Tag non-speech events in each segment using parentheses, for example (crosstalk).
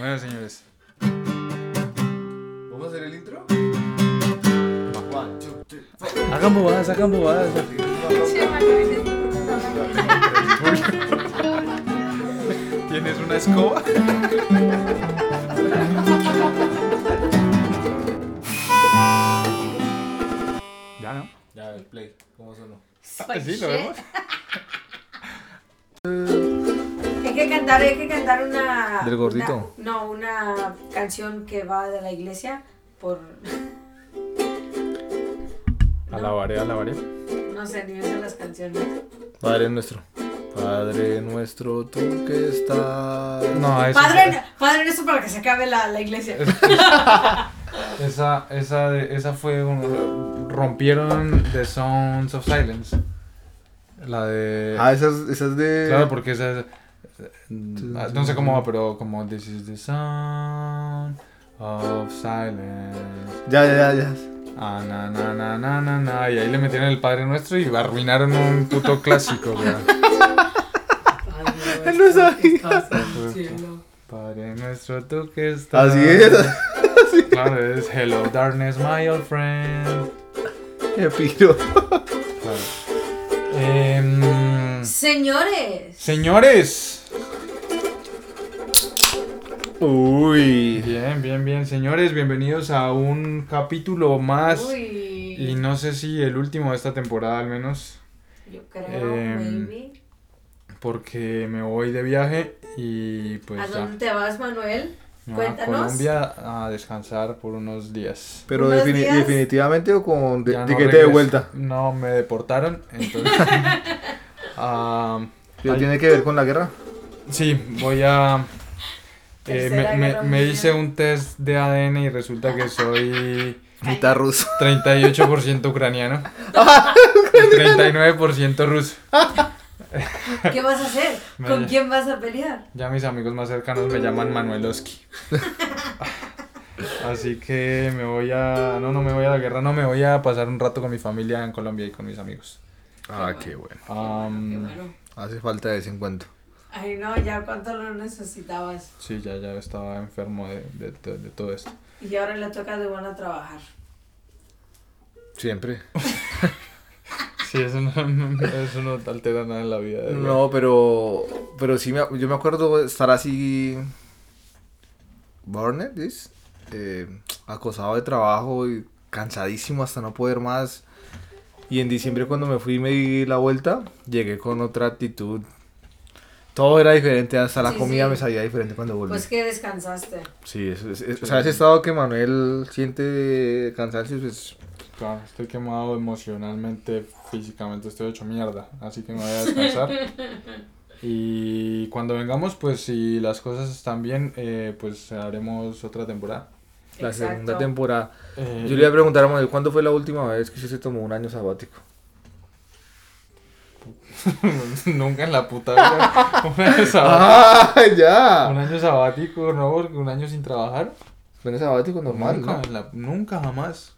Bueno, señores. ¿Vamos a hacer el intro? One, two, three, four. Hagan bobadas, hagan bobadas. ¿Tienes una escoba? (laughs) ya no. Ya, el play. ¿Cómo sonó? Sí, lo vemos. (laughs) Hay que cantar, hay que cantar una. ¿Del gordito? una- no, una canción que va de la iglesia por. Alabaré, alabaré. No sé, ni me las canciones. Padre nuestro. Padre nuestro, tú que estás. No, eso Padre, padre nuestro para que se acabe la, la iglesia. (laughs) Esa, esa, de- esa fue un- rompieron The Sounds of Silence. La de. Ah, esas, esas de. Claro, porque esa es. Ah, No sé cómo va, pero como This is the sound of silence. Ya, ya, ya, ya. Ah, na, na, na, na, na, na. Y ahí le metieron el Padre Nuestro y arruinaron un puto clásico, güey. (laughs) No sabía. Padre Nuestro, tú que estás. Así es. (laughs) Claro, es Hello, darkness, my old friend. Qué piro. Claro. Em, Señores. señores. Uy. Bien, bien, bien. Señores, bienvenidos a un capítulo más. Uy. Y no sé si el último de esta temporada al menos. Yo creo, maybe. Porque me voy de viaje y pues ¿A ya. dónde te vas, Manuel? a Cuéntanos. Colombia a descansar por unos días. Pero ¿Unos defini- días? definitivamente o con de, no de vuelta. No, me deportaron, entonces... (laughs) ah, ¿Pero Ay. tiene que ver con la guerra? sí, voy a... eh, me, me- me hice un test de ADN y resulta que soy Mitad ruso. 38% ucraniano y 39% ruso. ¿Qué vas a hacer? Me- ¿Con quién vas a pelear? Ya mis amigos más cercanos me llaman Manueloski. (laughs) Así que me voy a... No, no me voy a la guerra, no, me voy a pasar un rato con mi familia en Colombia y con mis amigos. Ah, qué bueno. Qué bueno. Hace falta de vez en cuando. Ay, no, ya cuánto lo necesitabas. sí, ya, ya estaba enfermo de, de- de- de todo esto. Y ahora le toca de buena trabajar. Siempre. (laughs) Sí, eso no, no- eso no altera nada en la vida. de No, pero. Pero sí, me, yo me acuerdo estar así. Burned, ¿dis? Eh, acosado de trabajo y cansadísimo hasta no poder más. Y en diciembre, cuando me fui y me di la vuelta, llegué con otra actitud. Todo era diferente, hasta la Sí, comida sí. me sabía diferente cuando volví. Pues que descansaste. sí, eso es, es- o sea, ese estado que Manuel siente de cansancio, pues. Claro, estoy quemado emocionalmente, físicamente, estoy hecho mierda. Así que me voy a descansar. (laughs) Y cuando vengamos, pues si las cosas están bien, eh, pues haremos otra temporada. La Exacto. segunda temporada. Eh, Yo le iba a preguntar a Manuel, ¿cuándo fue la última vez que usted se tomó un año sabático? (laughs) Nunca en la puta vida. (laughs) Un año sabático. ¡Ah, ya! Un año sabático, no, porque un año sin trabajar. Fue un sabático normal, nunca, ¿no? en la- nunca jamás.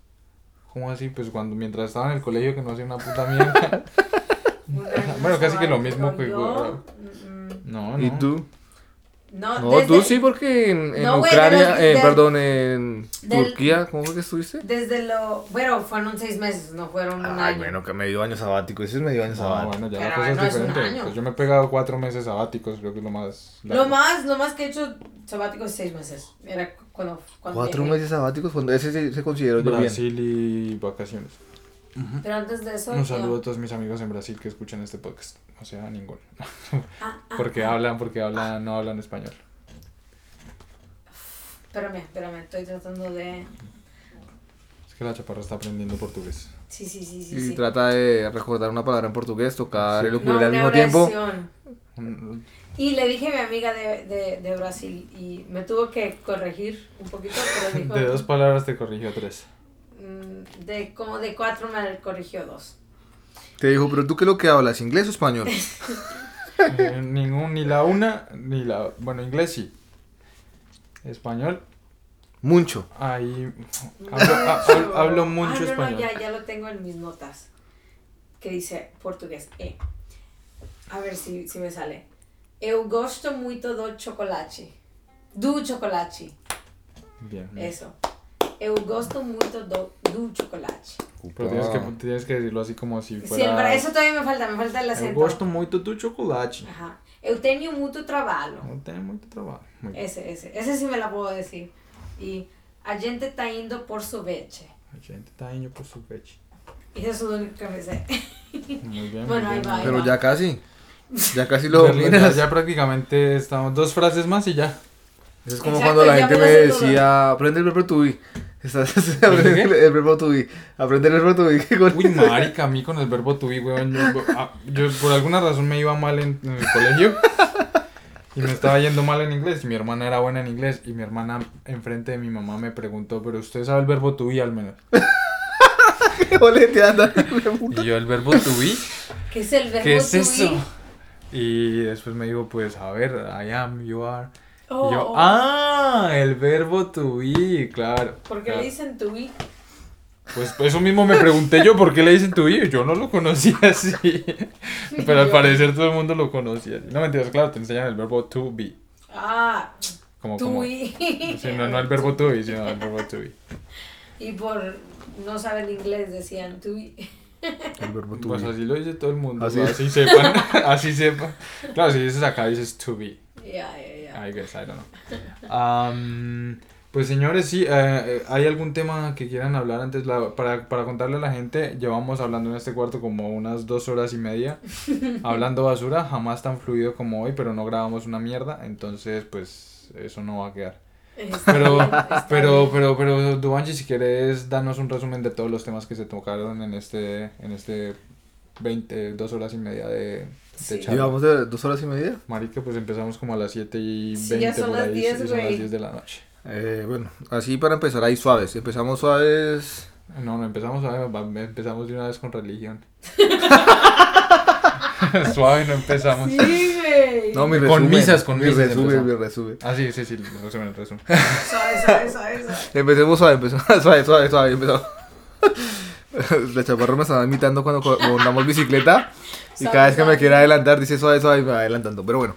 ¿Cómo así? Pues cuando mientras estaba en el colegio que no hacía una puta mierda. Año (laughs) Bueno, casi que lo mismo que- Yo, mm, mm, No, no. ¿Y tú? No, No, desde, tú sí, porque en, No, Ucrania, de eh, perdón, en del- Turquía, ¿cómo fue que estuviste? Desde lo. Bueno, fueron seis meses, no fueron un Ay, año. bueno, que medio año sabático, ese es medio año No, sabático. bueno, ya la cosa es no diferente. Pues yo me he pegado cuatro meses sabáticos, creo que es lo más. Lo más, lo más que he hecho sabático es seis meses. Era cuando. cuando Cuatro llegué. meses sabáticos, cuando ese se, se consideró bien. Brasil y vacaciones. Pero antes de eso. Un yo- saludo a todos mis amigos en Brasil que escuchan este podcast. O sea, a ninguno. Ah, (laughs) ah, Porque ah. hablan, porque hablan, no hablan español. Espérame, espérame, estoy tratando de. Es que la chaparra está aprendiendo portugués. Sí, sí, sí, sí. Y sí. trata de recordar una palabra en portugués, tocar Sí. el No, ukulele al mismo tiempo. oración. Y le dije a mi amiga de, de, de Brasil y me tuvo que corregir un poquito, pero (laughs) dijo. De dos palabras te corrigió tres. Mm, De como de cuatro me corrigió dos. Te dijo, pero tú qué es lo que hablas, inglés o español. (laughs) Eh, ningún, ni la una, ni la. Bueno, inglés sí. Español, Mucho. ahí. Hablo, ha- hablo- hablo mucho Ah, no, español. No, ya, ya lo tengo en mis notas. Que dice portugués. Eh. A ver si, si me sale. Eu gosto muito do chocolate. Du chocolate. Bien. Eso. Eu gosto muito do, do chocolate. Pero tienes que, tienes que decirlo así como si Sí, fuera... el- eso todavía me falta, me falta el Eu acento. gosto muito do chocolate. Ajá. Eu tenho muito trabalho. Não tem muito trabalho. Muito. Ese, ese. Ese sí me la puedo decir. Y a gente tá indo por sorvete. A gente tá indo pro sorvete. Y eso es lo único que me sé. Muy bien. Bueno, muy ahí bien. va, ahí Pero va. ya casi. Ya casi lo Ya, ya, dominas. ya prácticamente estamos dos frases más y ya. Eso es como Exacto, cuando la gente me decía, aprende el verbo to be. Estás aprende (laughs) qué? el, el verbo to be. Aprende el verbo to be. Uy, marica, a mí con el verbo to be, weón. Yo, ah, yo por alguna razón me iba mal en, en el colegio. Y me estaba yendo mal en inglés. Y mi hermana era buena en inglés. Y mi hermana enfrente de mi mamá me preguntó, pero usted sabe el verbo to be al menos. (laughs) ¿Qué boleteando? (laughs) Y yo, el verbo to be, ¿Qué es el verbo ¿qué es to eso? be? Y después me dijo, pues, a ver, I am, you are. Oh, y yo, oh. ah, el verbo to be, claro. ¿Por qué claro. le dicen to be? Pues eso mismo me pregunté yo, ¿por qué le dicen to be? Yo no lo conocía así. (laughs) (laughs) Pero al parecer todo el mundo lo conocía así. No mentiras, claro, te enseñan el verbo to be. Ah, Como, to como. be. Sí, no, no el verbo to be, sino el verbo to be. Y por no saber inglés decían to be. El verbo to Pues be. así lo dice todo el mundo. Así sepan. (laughs) así sepan. Claro, si dices acá, dices to be. Ya, ya, ya. I guess, I don't know. Am, (laughs) pues señores, sí, eh, eh, ¿hay algún tema que quieran hablar antes? La- para, para contarle a la gente, llevamos hablando en este cuarto como unas dos horas y media, (laughs) hablando basura, jamás tan fluido como hoy, pero no grabamos una mierda, entonces pues eso no va a quedar. Está Pero, bien, pero, bien. pero, pero, Duanji, si quieres, danos un resumen de todos los temas que se tocaron en este, en este 20, dos horas y media de Sí. Llevamos de dos horas y media. Marica, pues empezamos como a las 7 y Sí, 20 ya son por las ahí, 10, y son las güey. 10 de la noche. Eh, bueno, así para empezar ahí suaves. Empezamos suaves. No, no empezamos, a, empezamos de una vez con religión. (laughs) (laughs) Suave, no empezamos. Sí, güey. No, mi Con resumen. misas, con mi misas resumen, empezamos. mi resumen. Ah, sí, sí, sí, resumen, el resumen. (laughs) Suave, suave, suave, suave. Empecemos suave, empezamos suave, suave, suave, empezamos. (laughs) La chaparra me estaba imitando cuando montamos bicicleta y cada vez que me quiere adelantar dice suave, suave y me va adelantando. Pero bueno,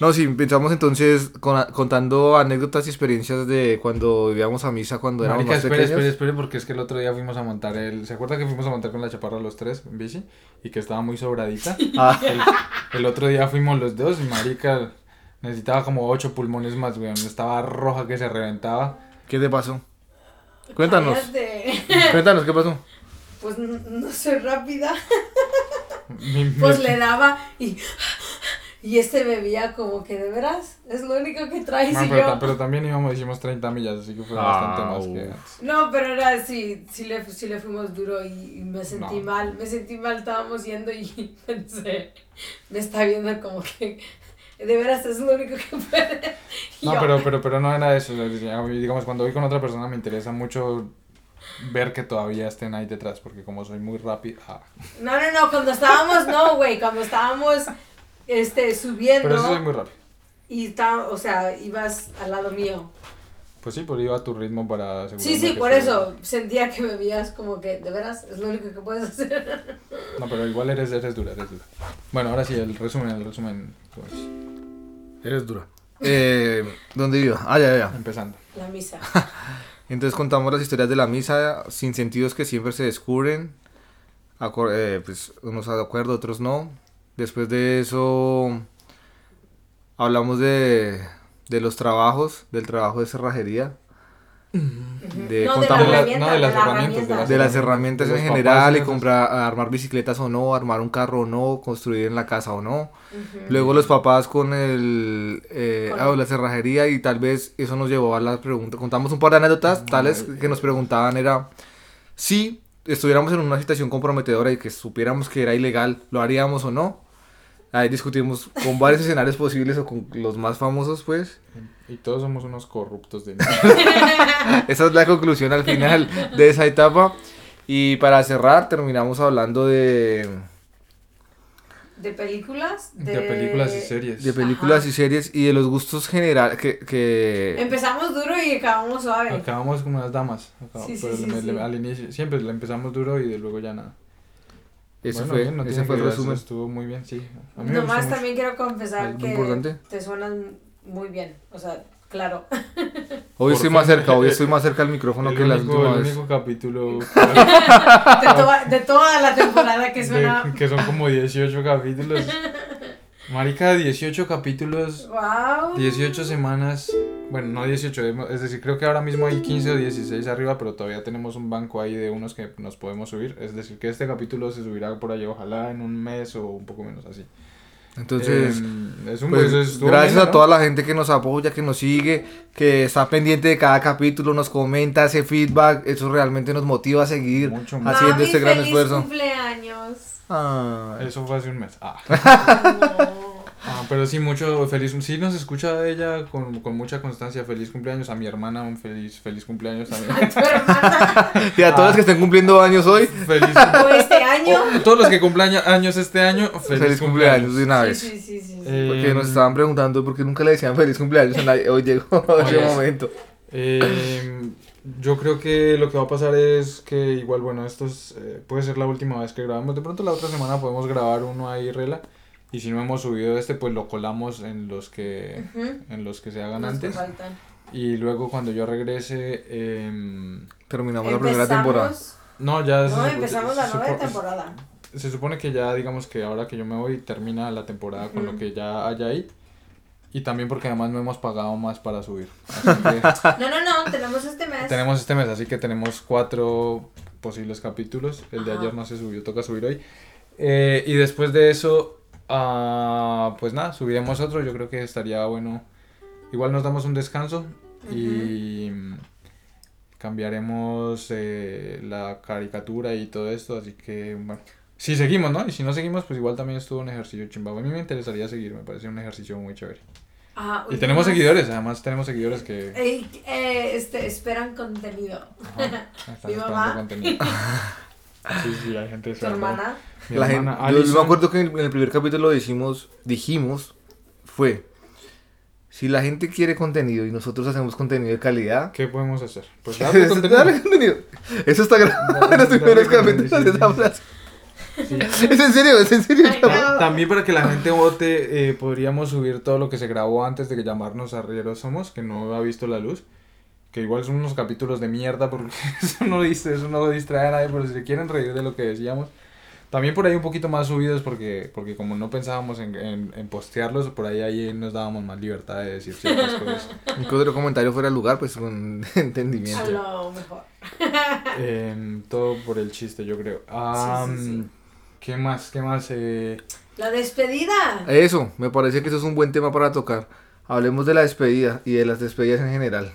no, sí, empezamos entonces con- contando anécdotas y experiencias de cuando íbamos a misa cuando éramos Marica, más espere, pequeños. espere, espere, porque es que el otro día fuimos a montar el... ¿Se acuerda que fuimos a montar con la chaparra los tres en bici? Y que estaba muy sobradita. Ah, (laughs) El, el otro día fuimos los dos y marica necesitaba como ocho pulmones más, weón. Estaba roja que se reventaba. ¿qué te pasó? Cuéntanos, Cállate. cuéntanos, ¿qué pasó? Pues no soy rápida. (laughs) Mi- mi- Pues le daba y. Y este bebía como que de veras. Es lo único que traes No, y pero, yo. ta- pero también íbamos, hicimos 30 millas, así que fue Ah, bastante más que antes. No, pero era así, sí le, sí le fuimos duro y, y me sentí No. mal, me sentí mal, estábamos yendo y (laughs) pensé, me está viendo como que de veras es lo único que puede. (laughs) Y No, yo, pero, pero, pero no era eso. Digamos, cuando voy con otra persona me interesa mucho ver que todavía estén ahí detrás, porque como soy muy rápido... ah. No, no, no, cuando estábamos, no, güey, cuando estábamos este, subiendo Pero eso soy muy rápido. y está, o sea, ibas al lado mío. Pues sí, por iba a tu ritmo para Sí, sí, que por eso sentía que me veías como que de veras es lo único que puedes hacer. (laughs) No, pero igual eres, eres dura, eres dura. Bueno, ahora sí, el resumen, el resumen. pues, Eres dura. Eh, ¿Dónde iba? Ah, ya, ya, ya. empezando. La misa. (laughs) Entonces contamos las historias de la misa sin sentidos que siempre se descubren. Eh, pues unos de acuerdo, otros no. Después de eso hablamos de, de los trabajos, del trabajo de cerrajería, de, no, contamos de, la- la herramienta, no, de las la herramientas, de las en general y comprar, armar bicicletas o no, armar un carro o no, construir en la casa o no. Luego los papás con el eh, Con- ah, la cerrajería y tal vez eso nos llevó a las preguntas. Contamos un par de anécdotas tales que nos preguntaban era si estuviéramos en una situación comprometedora y que supiéramos que era ilegal, ¿lo haríamos o no? Ahí discutimos con varios escenarios posibles o con los más famosos pues. Y todos somos unos corruptos de (laughs) Esa es la conclusión al final de esa etapa. Y para cerrar terminamos hablando de, De películas. de películas y series. de películas Ajá. y series y de los gustos generales que... que... Empezamos duro y acabamos suave. Acabamos como unas damas. acabamos- Sí, sí, le- le- al inicio, siempre le empezamos duro y de luego ya nada. Ese Bueno, fue, bien, no ese fue el resumen. Estuvo muy bien, sí. Nomás mucho. también quiero confesar Algo que importante. te suenan muy bien. O sea, Claro. (laughs) Hoy estoy más cerca, hoy estoy más cerca al micrófono el que la único, última el vez. único capítulo (laughs) De, toda- de toda la temporada que de- suena. que son como 18 capítulos. (laughs) Marica, 18 capítulos, ¡Wow! 18 semanas. Bueno, no 18, es decir, creo que ahora mismo hay 15 o 16 arriba, pero todavía tenemos un banco ahí de unos que nos podemos subir. Es decir, que este capítulo se subirá por allá, ojalá en un mes o un poco menos así. Entonces, Em, es un pues, pues, gracias bueno, a ¿no? toda la gente que nos apoya, que nos sigue, que está pendiente de cada capítulo, nos comenta, hace feedback. Eso realmente nos motiva a seguir Mucho haciendo Mami, este gran feliz esfuerzo. cumpleaños. Ay. Eso fue hace un mes. Ah. Ah, pero sí, mucho feliz. Sí, nos escucha ella con, con mucha constancia. Feliz cumpleaños a mi hermana, un feliz, feliz cumpleaños A también. tu hermana. (laughs) Y a todos los que estén cumpliendo años hoy, feliz (laughs) O este año. Todos los que cumplan años este año, feliz, feliz, cumpleaños de una vez. sí, sí, sí. sí. Eh, Porque nos estaban preguntando por qué nunca le decían feliz cumpleaños a nadie. Hoy llegó (laughs) ese momento. Eh, yo creo que lo que va a pasar es que igual, bueno, esto es, eh, puede ser la última vez que grabamos. De pronto la otra semana podemos grabar uno ahí, Rela. Y si no hemos subido este, pues lo colamos en los que, Ujú. en los que se hagan Los antes. Y luego cuando yo regrese... em, Terminamos la primera temporada. no, ya... se No, supo- empezamos la se nueva supo- temporada. Se supone que ya, digamos que ahora que yo me voy, termina la temporada con lo que ya hay ahí. Y también porque además no hemos pagado más para subir. Así (laughs) que No, no, no, tenemos este mes. tenemos este mes, así que tenemos cuatro posibles capítulos. El de Ajá. ayer no se subió, toca subir hoy. Eh, y después de eso, ah, pues nada, subiremos otro. Yo creo que estaría bueno. Igual nos damos un descanso y cambiaremos eh, la caricatura y todo esto. Así que, bueno, si seguimos, ¿no? Y si no seguimos, pues igual también estuvo un ejercicio chimbabo. A mí me interesaría seguir, me parece un ejercicio muy chévere. Ah, Y tenemos más. seguidores, además tenemos seguidores que Eh, eh, este, esperan contenido. ajá, (laughs) Mi mamá. contenido. (laughs) Sí, sí, hay gente Tu esperando. hermana. Mi La hermana gente, yo, yo me acuerdo que en el, primer capítulo dijimos, dijimos, fue, si la gente quiere contenido y nosotros hacemos contenido de calidad, ¿Qué podemos hacer? Pues (laughs) darle Eso, contenido. dale contenido. Eso está grabado (laughs) en los primeros capítulos de esa frase. Sí. Es en serio, es en serio. También para que la gente vote, eh, podríamos subir todo lo que se grabó antes de que llamarnos Arrieros Somos, que no ha visto la luz. Que igual son unos capítulos de mierda, porque (laughs) eso no, dice, eso no distrae a nadie, pero si se quieren reír de lo que decíamos. También por ahí un poquito más subidos, porque, porque como no pensábamos en, en, en postearlos, por ahí, ahí nos dábamos más libertad de decir ciertas (laughs) cosas. Un que otro comentario fuera de lugar, pues con (laughs) A entendimiento. lo mejor. Em, todo por el chiste, yo creo. Sí, sí. ¿Qué más? ¿Qué más? Eh, La despedida. Eso, me parece que eso es un buen tema para tocar. Hablemos de la despedida y de las despedidas en general.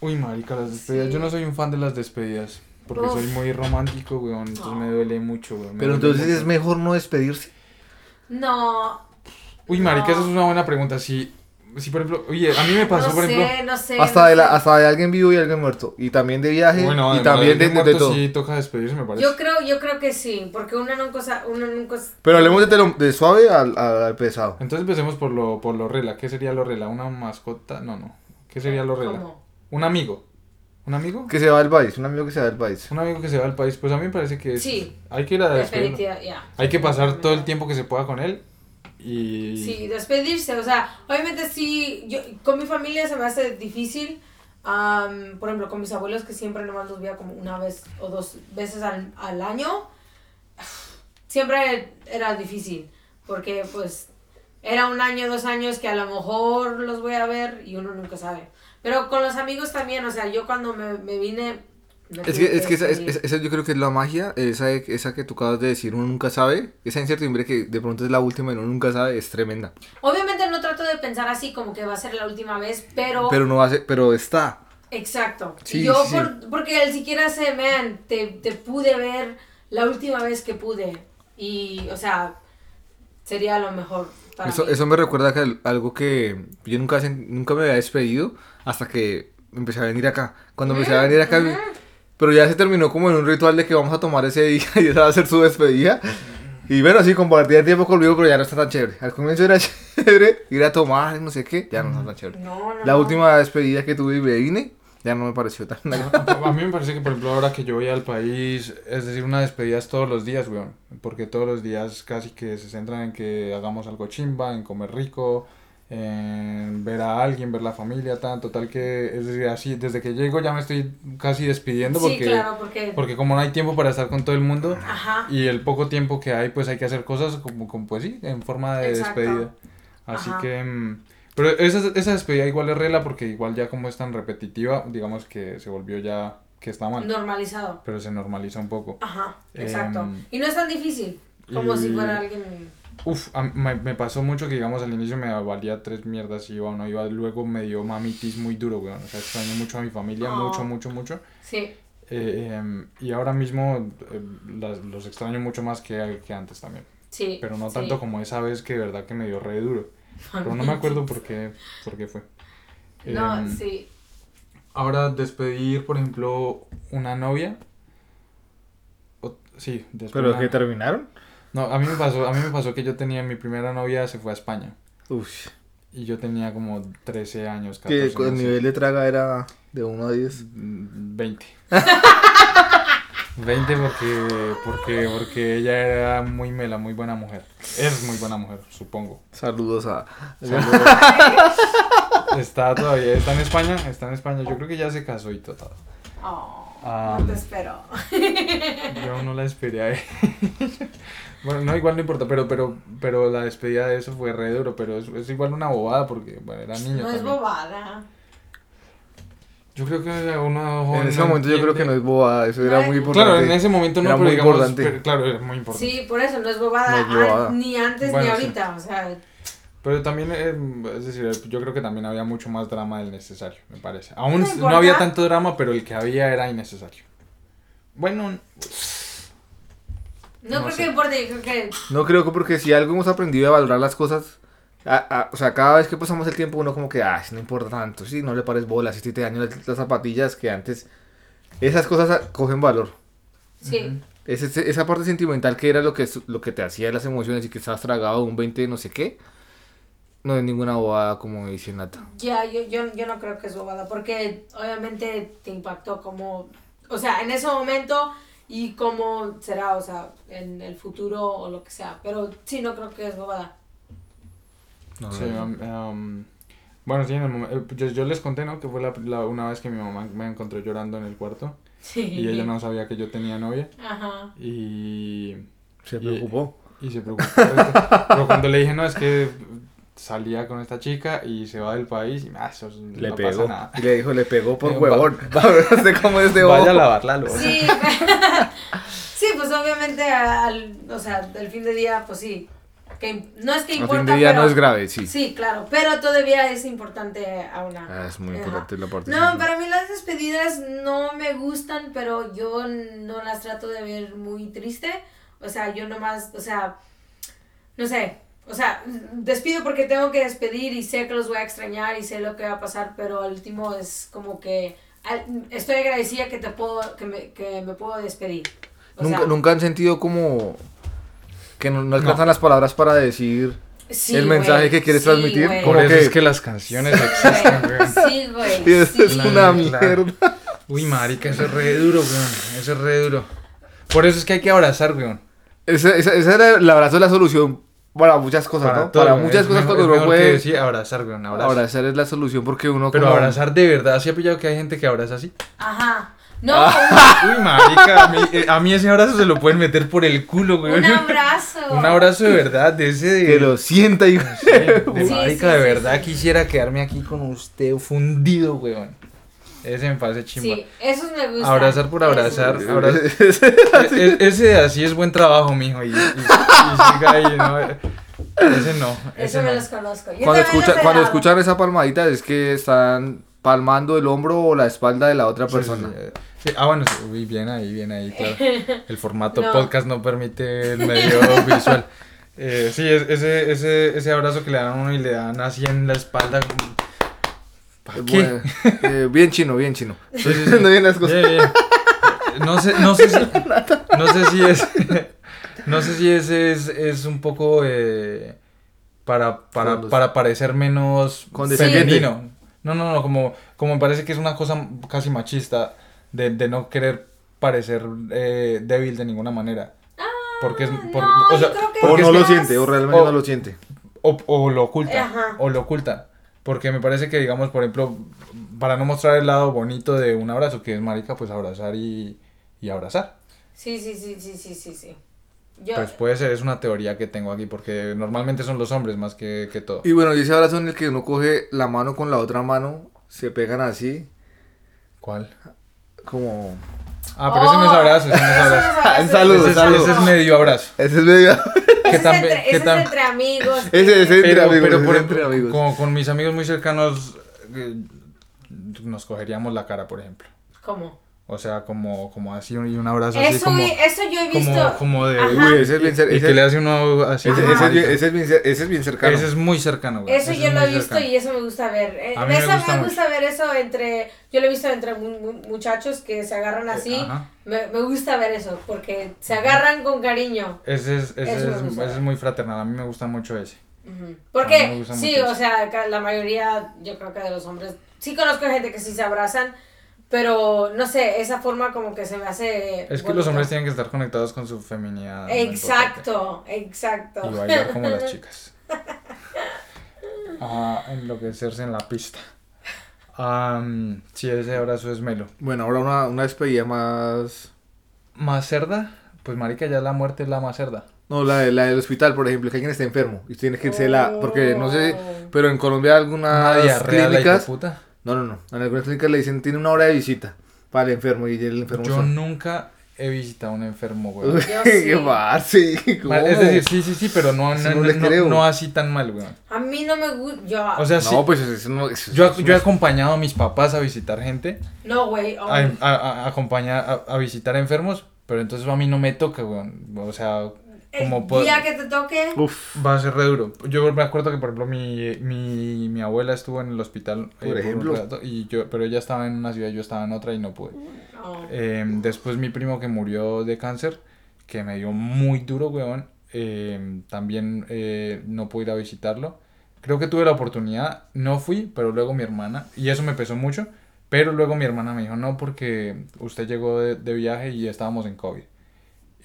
Uy, marica, las despedidas. Sí. Yo no soy un fan de las despedidas. Porque Uf. soy muy romántico, weón. Entonces me duele mucho, weón. me Pero entonces mucho. es mejor no despedirse. No. Uy, marica, No. esa es una buena pregunta. Si, si por ejemplo, oye, a mí me pasó, no por ejemplo. sé, no sé. Hasta no de, la, hasta de alguien vivo y alguien muerto. Y también de viaje Bueno, y también de, de muerto todo. sí toca despedirse, me parece. Yo creo, yo creo que sí, porque uno nunca, uno nunca. Pero hablemos de, lo- de suave al, al, al pesado. Entonces empecemos por lo, por lo rela. ¿Qué sería lo rela? ¿Una mascota? No, no. ¿Qué sería lo rela? ¿Cómo? ¿Un amigo? ¿Un amigo? Que se va del país, un amigo que se va del país. Un amigo que se va al país. Pues a mí me parece que es- Sí. hay que ir a despedirlo. Ya. Hay que pasar todo el tiempo que se pueda con él. Y. Sí, despedirse, o sea, obviamente sí, yo con mi familia se me hace difícil, am, por ejemplo, con mis abuelos que siempre nomás los veía como una vez o dos veces al, al año, siempre era difícil, porque pues era un año, dos años que a lo mejor los voy a ver y uno nunca sabe. Pero con los amigos también, o sea, yo cuando me, me vine... me Es que, es que esa, es- esa yo creo que es la magia, esa, esa que tú acabas de decir, uno nunca sabe, esa incertidumbre que de pronto es la última y uno nunca sabe, es tremenda. Obviamente no trato de pensar así como que va a ser la última vez, pero... Pero no hace, pero está. Exacto. Sí, Yo, sí, sí. por- porque él siquiera se, man, te, te pude ver la última vez que pude. Y, o sea, sería lo mejor Eso, eso me recuerda que algo que yo nunca, nunca me había despedido hasta que empecé a venir acá. Cuando empecé a venir acá, pero ya se terminó como en un ritual de que vamos a tomar ese día (laughs) y esa va a ser su despedida. Y bueno, sí, compartir tiempo conmigo, pero ya no está tan chévere. Al comienzo era (laughs) chévere ir a tomar, no sé qué, ya no está tan chévere. No, no, La última despedida que tuve y me vine, ya no me pareció tan... A mí me (laughs) parece que, por ejemplo, ahora que yo voy al país, es decir, una despedida es todos los días, weón. Porque todos los días casi que se centran en que hagamos algo chimba, en comer rico, en ver a alguien, ver la familia, tan, total que, es decir, así, desde que llego ya me estoy casi despidiendo Sí, porque, claro, porque... porque como no hay tiempo para estar con todo el mundo Ajá. y el poco tiempo que hay, pues hay que hacer cosas como, como pues sí, en forma de Exacto. despedida. Así Ajá. que, mm, pero esa, esa despedida igual es regla porque igual ya como es tan repetitiva, digamos que se volvió ya que está mal, Normalizado. pero se normaliza un poco. Ajá, exacto. Em, y no es tan difícil como si fuera alguien... Uf, a- me, me pasó mucho que, digamos, al inicio me valía tres mierdas y iba o no iba. Luego me dio mamitis muy duro, weón. O sea, extraño mucho a mi familia, Oh. mucho, mucho, mucho. Sí, Eh, em, y ahora mismo eh, las- los extraño mucho más que, que antes también. sí. Pero no sí. tanto como esa vez que de verdad que me dio re duro. Pero no me acuerdo por qué, por qué fue. No, Em, sí. Ahora, despedir, por ejemplo, una novia. O- sí. ¿Pero una- que terminaron? No, a mí me pasó, a mí me pasó que yo tenía mi primera novia, se fue a España. Uf. Y yo tenía como 13 años, Que 14 el no sé. nivel de traga era de 1 a 10. Mm, 20. (laughs) 20 porque, porque, porque ella era muy mela, muy buena mujer. Es muy buena mujer, supongo. Saludos a. Saludos. Está todavía, está en España, está en España. Yo creo que ya se casó y todo. Oh, Ah, no te espero. (laughs) Yo no la esperé a ella. (laughs) Bueno, no, igual no importa, pero, pero, pero la despedida de eso fue re duro, pero es, es igual una bobada porque, bueno, era niño No es bobada. Yo creo que uno joven En ese momento yo creo que no es boba, eso era muy importante. Claro, en ese momento no, Era pero muy digamos, importante. pero- claro, era muy importante. Sí, por eso no es bobada, No es bobada. an- ni antes Bueno, ni sí. ahorita. O sea, Pero también, eh, es decir, yo creo que también había mucho más drama del necesario, me parece. Aún No había tanto drama, pero el que había era innecesario. Bueno, no, No creo sé. que importe. Yo creo que No creo que porque si algo hemos aprendido a valorar las cosas, a- a- o sea, cada vez que pasamos el tiempo uno como que, ah, no importa tanto, si no le pares bolas, si te dañan las, las zapatillas que antes, esas cosas cogen valor. sí. Es ese- esa parte sentimental que era lo que, es- lo que te hacía las emociones y que estabas tragado un 20 de no sé qué, no es ninguna bobada como dice Nata. Ya, yo, yo, yo no creo que es bobada, porque obviamente te impactó como, o sea, en ese momento y cómo será, o sea, en el futuro o lo que sea. Pero sí, no creo que es bobada. No, sí, no, um, um, bueno, sí, en el eh, yo, yo les conté, ¿no? Que fue la, la- una vez que mi mamá me encontró llorando en el cuarto Sí. y ella no sabía que yo tenía novia Ajá. y, se preocupó. y se preocupó. Pero cuando le dije, no, es que salía con esta chica y se va del país y ah, eso es- Le no pasa pegó. nada. Y le dijo, le pegó por (laughs) huevón. ¿Usted (laughs) cómo es de Vaya a bobo? lavar la loza. Sí, (laughs) sí, pues obviamente al, o sea, el fin de día, pues sí. Que no es que importa, de día pero, no es grave, sí. Sí, claro, pero todavía es importante a una. Ah, es muy Ajá. importante la parte. No, para mí las despedidas no me gustan, pero yo no las trato de ver muy triste. O sea, yo nomás, o sea, no sé, o sea, despido porque tengo que despedir y sé que los voy a extrañar y sé lo que va a pasar, pero al último es como que estoy agradecida que te puedo, que me, que me puedo despedir. O ¿Nunca, sea, nunca han sentido como que no, no alcanzan las palabras para decir sí, el mensaje güey, que quieres sí, transmitir? güey. Por eso que- es que las canciones existen, weón. Sí, güey. y eso es sí. una Claro. mierda. Uy, marica, eso es re duro, weón. Eso es re duro. Por eso es que hay que abrazar, weón. Ese, ese, ese era el abrazo de la solución para muchas cosas, ¿no? todo, para muchas Es cosas mejor- cuando uno puede decir abrazar, weón. Abrazar. abrazar es la solución porque uno Pero como- abrazar de verdad. ¿Sí ha pillado que hay gente que abraza así? Ajá. No, Uy, marica, a mí, eh, a mí ese abrazo se lo pueden meter por el culo, un, weón. un abrazo. (laughs) Un abrazo de verdad, de ese de... que lo sienta y Sí, de Sí, (laughs) marica, sí, de sí, verdad sí. quisiera quedarme aquí con usted fundido, weón. Ese me parece chimba. Sí, esos me gustan. Abrazar por abrazar. (laughs) E- e- ese de así es buen trabajo, mijo. Y, y, y siga ahí, ¿no? Ese no. Ese Eso me no. los conozco. Yo cuando, escucha, escuchan esa palmadita es que están palmando el hombro o la espalda de la otra persona. sí, sí. Sí, Ah, bueno, bien ahí, bien ahí, claro. (laughs) El formato No. podcast no permite el medio (laughs) visual. Eh, sí, es- ese, ese, ese abrazo que le dan a uno y le dan así en la espalda. ¿Para qué? Bueno, eh, bien chino, bien chino. Sí, sí, sí. (laughs) Haciendo bien las cosas. Bien, bien. No sé, no sé si, no sé si es, no sé si ese es, es un poco eh, para, para, para parecer menos Condescendiente. femenino. No, no, no, como, como me parece que es una cosa casi machista de, de no querer parecer eh, débil de ninguna manera. Porque es, por- no, o sea, yo creo que O porque no es lo que- siente, o realmente o- no lo siente. O, o lo oculta. Ajá. O lo oculta. Porque me parece que, digamos, por ejemplo, para no mostrar el lado bonito de un abrazo, que es marica, pues abrazar y, y abrazar. Sí, sí, sí, sí, sí, sí, sí. Yo, Pues puede ser, es una teoría que tengo aquí, porque normalmente son los hombres más que, que todo. Y bueno, y ese abrazo en el que uno coge la mano con la otra mano, se pegan así, ¿Cuál? como... Ah, pero ese no es Oh, abrazo, ese no es (laughs) abrazo. es abrazo. Saludos, Ese es, ese medio abrazo. Ese es medio... Ese que es también- entre, que ese es entre amigos. (laughs) Ese, ese entre Pero, amigos, pero ese por entre amigos. Con, con mis amigos muy cercanos eh, nos cogeríamos la cara, por ejemplo. ¿Cómo? O sea, como, como así un- y un abrazo así Eso, como, eso yo he visto. como, como de... Ajá. Uy, ese es bien, cer- y ese- que le hace uno así. ese- es bien- ese es bien cer- ese es bien cercano. Ese es muy cercano, güey. Eso Ese yo es lo he visto cercano. y eso me gusta ver. Eh, A mí me eso gusta me gusta ver eso entre. Yo lo he visto entre mu- mu- muchachos que se agarran así. Eh, ajá. Me, me gusta ver eso porque se agarran con cariño. Ese es, ese, es, gusta. ese es muy fraternal. A mí me gusta mucho ese. Mí me Porque, sí, o sea, la mayoría, yo creo que de los hombres, sí conozco gente que sí se abrazan, pero no sé, esa forma como que se me hace. Es que los hombres tienen que estar conectados con su feminidad. Exacto, exacto. Y bailar como las (laughs) chicas. Ah, enloquecerse en la pista. Am, sí, ese abrazo es melo. Bueno, ahora una, una despedida más... ¿Más cerda? Pues marica, ya la muerte es la más cerda. No, la, de- la del hospital, por ejemplo, que alguien está enfermo y tiene que irse la... Porque no sé, pero en Colombia algunas clínicas... puta. No, no, no. En algunas clínicas le dicen, tiene una hora de visita para el enfermo y el enfermo Yo nunca he visitado a un enfermo, güey. Uy, sí. (laughs) mal, sí. ¿cómo? Es decir, sí, sí, sí, pero no, no, no así tan mal, güey. A mí no me gusta. Yo. O sea, sí. No, pues eso no... eso- Yo, yo he acompañado a mis papás a visitar gente, no, güey. oh, a, a- a- acompañar a, a visitar enfermos, pero entonces a mí no me toca, güey. O sea, como el día que te toque. Uf, va a ser re duro. Yo me acuerdo que, por ejemplo, mi, mi, mi abuela estuvo en el hospital. Por un ejemplo. rato, y yo, pero ella estaba en una ciudad, yo estaba en otra y no pude. oh, Eh, después mi primo que murió de cáncer, que me dio muy duro, weón. eh, también eh, no pude ir a visitarlo. Creo que tuve la oportunidad, no fui, pero luego mi hermana, y eso me pesó mucho, pero luego mi hermana me dijo, no, porque usted llegó de, de viaje y estábamos en COVID.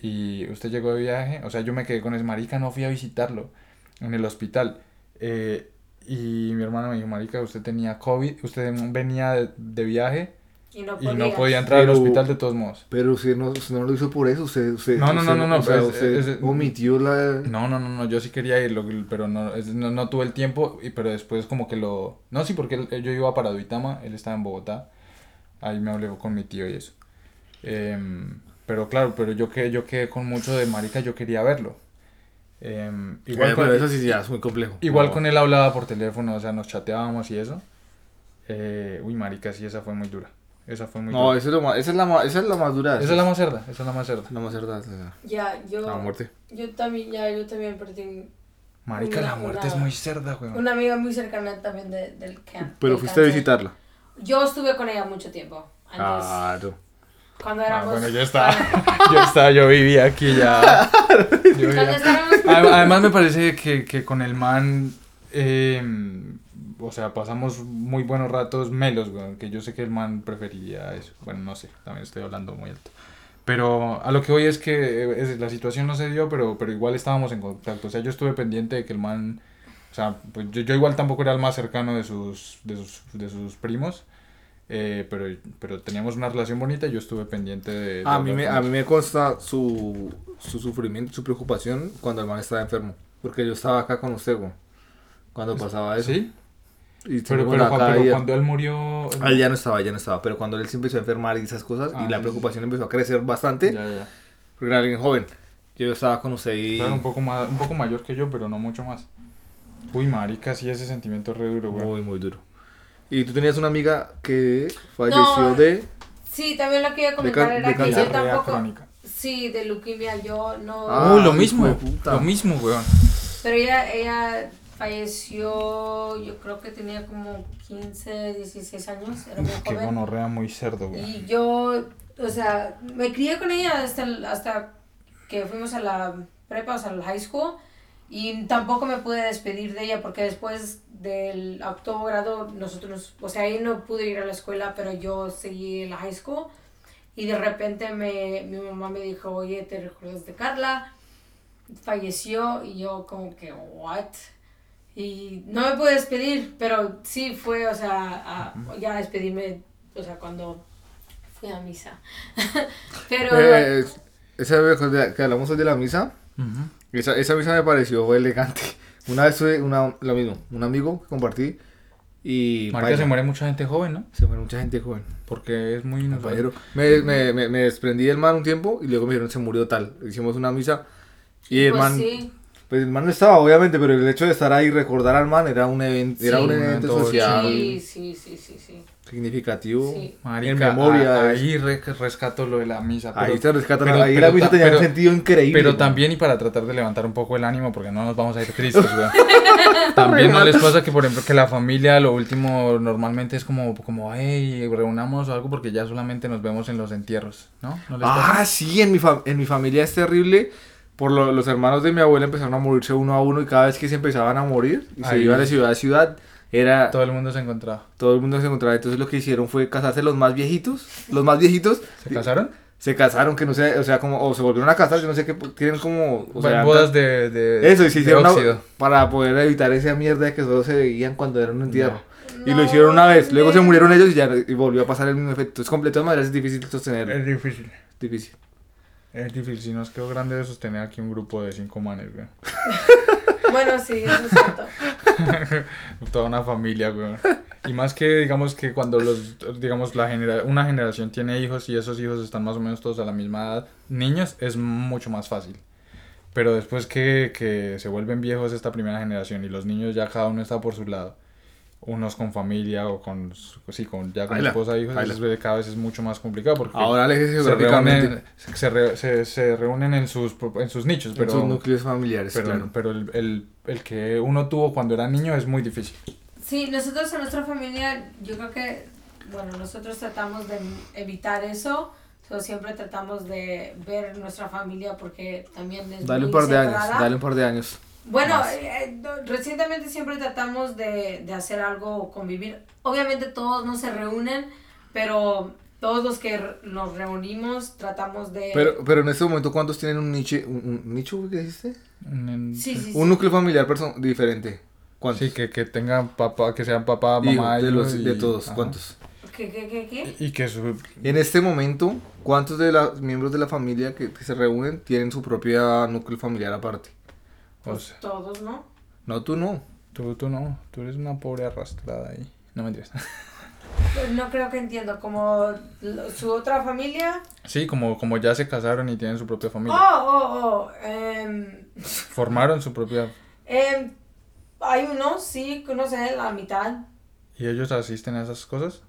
Y usted llegó de viaje, o sea, yo me quedé con ese marica, no fui a visitarlo en el hospital. Eh, y mi hermana me dijo, marica, usted tenía COVID, usted venía de, de viaje y no y podía. no podía entrar al Pero- hospital de todos modos. pero usted no, usted no lo hizo por eso, usted... usted No, no, no, usted- no, no, o sea, pues, usted es- es- omitió la... No, no, no, no, yo sí quería ir, lo- pero no, es- no, no tuve el tiempo, y, pero después como que lo... No, sí, porque él- yo iba para Duitama, él estaba en Bogotá, ahí me hablé con mi tío y eso. Em, pero claro, pero yo quedé, yo quedé con mucho de marica, yo quería verlo. Em, igual Eh, con, pero eso sí ya es muy complejo. igual No. con él hablaba por teléfono, o sea, nos chateábamos y eso. Eh, uy, marica, sí, esa fue muy dura. Esa fue muy No, dura. eso es lo más, esa es la más, esa es la más dura. Esa es la más cerda, esa es la más cerda. la más cerda, Ya, yo. la muerte. Yo también, ya, yo también perdí. Marica, Una- la muerte una- es muy cerda, weón. Una amiga muy cercana también de, del camp. Pero del fuiste a visitarla. Yo estuve con ella mucho tiempo. Antes, Claro. Cuando Ah, éramos. bueno, (laughs) yo estaba, yo estaba, yo vivía aquí ya. (laughs) Yo vivía- Además me parece que, que con el man, eh, o sea, pasamos muy buenos ratos melos, que yo sé que el man preferiría eso. Bueno, no sé, también estoy hablando muy alto. Pero a lo que voy es que eh, es- la situación no se dio, pero, pero igual estábamos en contacto. O sea, yo estuve pendiente de que el man, o sea, pues yo, yo igual tampoco era el más cercano de sus, de sus, de sus primos. Eh, pero, pero teníamos una relación bonita y yo estuve pendiente de... de A mí, me, a él. mí me consta su, su sufrimiento, su preocupación cuando el man estaba enfermo. Porque yo estaba acá con usted, güey. Cuando pasaba eso. ¿Sí? Y Pero, pero, Juan, pero cuando él murió... Ah, ya no estaba, ya no estaba. Pero cuando él se empezó a enfermar y esas cosas, Ah, y la preocupación empezó a crecer bastante, Ya, ya. porque era alguien joven. Yo estaba con usted y. Claro, un poco, más, un poco mayor que yo, pero no mucho más. Uy, marica, sí, ese sentimiento es re duro, güey. Muy, muy duro. Y tú tenías una amiga que falleció No. de. Sí, también lo que iba a De comentar era de que yo tampoco. crónica. Sí, de leucemia, yo no. Ah, lo mismo, lo mismo, weón. Pero ella, ella falleció, yo creo que tenía como 15, 16 años, era muy Qué joven. gonorrea muy cerdo, güey. Y yo, o sea, me crié con ella hasta, el- hasta que fuimos a la prepa, o sea, al high school. Y tampoco me pude despedir de ella porque después del octavo grado nosotros, nos- o sea, ahí no pude ir a la escuela, pero yo seguí en la high school. Y de repente me, mi mamá me dijo, oye, ¿te recuerdas de Carla? Falleció y yo como que, ¿what? Y no me pude despedir, pero sí fue, o sea, a, ya despedirme, o sea, cuando fui a misa. (laughs) pero... Eh, esa vez que hablamos de la misa, Ujú. Esa, esa misa me pareció elegante. (laughs) Una vez tuve una, lo mismo, un amigo que compartí y... Marica, se muere mucha gente joven, ¿no? se muere mucha gente joven. Porque es muy. Compañero, me, me, me, me desprendí del man un tiempo y luego me dijeron se murió tal. Hicimos una misa y el pues man, sí. pues el man no estaba obviamente, pero el hecho de estar ahí y recordar al man era un evento, era Sí. un Un evento evento social Sí, sí, sí, sí, sí. Significativo. Sí. Marica, en memoria. a- ahí re- rescato lo de la misa. ahí pero- se rescatan, pero- ahí pero la misa ta- tenía pero- un sentido increíble. Pero man. también y para tratar de levantar un poco el ánimo, porque no nos vamos a ir tristes. (laughs) También no les pasa que, por ejemplo, que la familia lo último normalmente es como, como, hey, reunamos o algo porque ya solamente nos vemos en los entierros, ¿no? ¿No les Ah, pasa? sí, en mi, en mi familia es terrible. Por lo- los hermanos de mi abuela empezaron a morirse uno a uno y cada vez que se empezaban a morir y se Ahí. iban de ciudad a ciudad, era Todo el mundo se encontraba. todo el mundo se encontraba. Entonces lo que hicieron fue casarse los más viejitos. Los más viejitos ¿Se casaron? se casaron, que no sé, o sea, como, o se volvieron a casar, yo no sé qué, tienen como, o sea, Bodas de, de, eso, y se hicieron una- para poder evitar esa mierda de que solo se veían cuando eran un entierro. Y No, lo hicieron una vez, luego se murieron ellos y ya y volvió a pasar el mismo efecto. Es completo, de todas maneras es difícil sostener. Es difícil. difícil. Es difícil, si nos quedó grande de sostener aquí un grupo de cinco manes, güey. (laughs) Bueno, sí, eso es. (laughs) Toda una familia, güey. Y más que, digamos, que cuando los, digamos, la genera una generación tiene hijos y esos hijos están más o menos todos a la misma edad, niños, es mucho más fácil. Pero después que, que se vuelven viejos esta primera generación y los niños ya cada uno está por su lado, unos con familia o con, sí, con ya con Baila, esposa e hijos, es- cada vez es mucho más complicado porque Ahora se reúnen, se, re- se, se reúnen en sus, pro- en sus nichos, en pero... sus núcleos familiares, Pero, claro. pero el, el, el que uno tuvo cuando era niño es muy difícil. Sí, nosotros en nuestra familia, yo creo que, bueno, nosotros tratamos de evitar eso. So, siempre tratamos de ver nuestra familia porque también es Dale un par de años, dale un par de años. Bueno, eh, no, recientemente siempre tratamos de, de hacer algo, convivir. Obviamente todos no se reúnen, pero todos los que nos reunimos tratamos de... Pero, pero en este momento, ¿cuántos tienen un nicho? ¿Un, un nicho? ¿Qué dijiste? En- sí, sí, sí. Un núcleo familiar diferente. ¿Cuántos? Sí, que, que tengan papá, que sean papá, mamá de, hijo los, y- de todos, ajá. ¿cuántos? ¿Qué, qué, qué, qué? Y que su, En este momento, ¿cuántos de los miembros de la familia que, que se reúnen tienen su propia núcleo familiar aparte? O Pues sea, todos, ¿no? No, tú no. tú, tú no, tú eres una pobre arrastrada ahí. No me entiendes. (laughs) Pues No creo que entiendo, como su otra familia. Sí, como, como ya se casaron y tienen su propia familia. Oh, oh, oh. em, (laughs) Formaron su propia... em, hay unos, sí, que no sé, la mitad. ¿Y ellos asisten a esas cosas?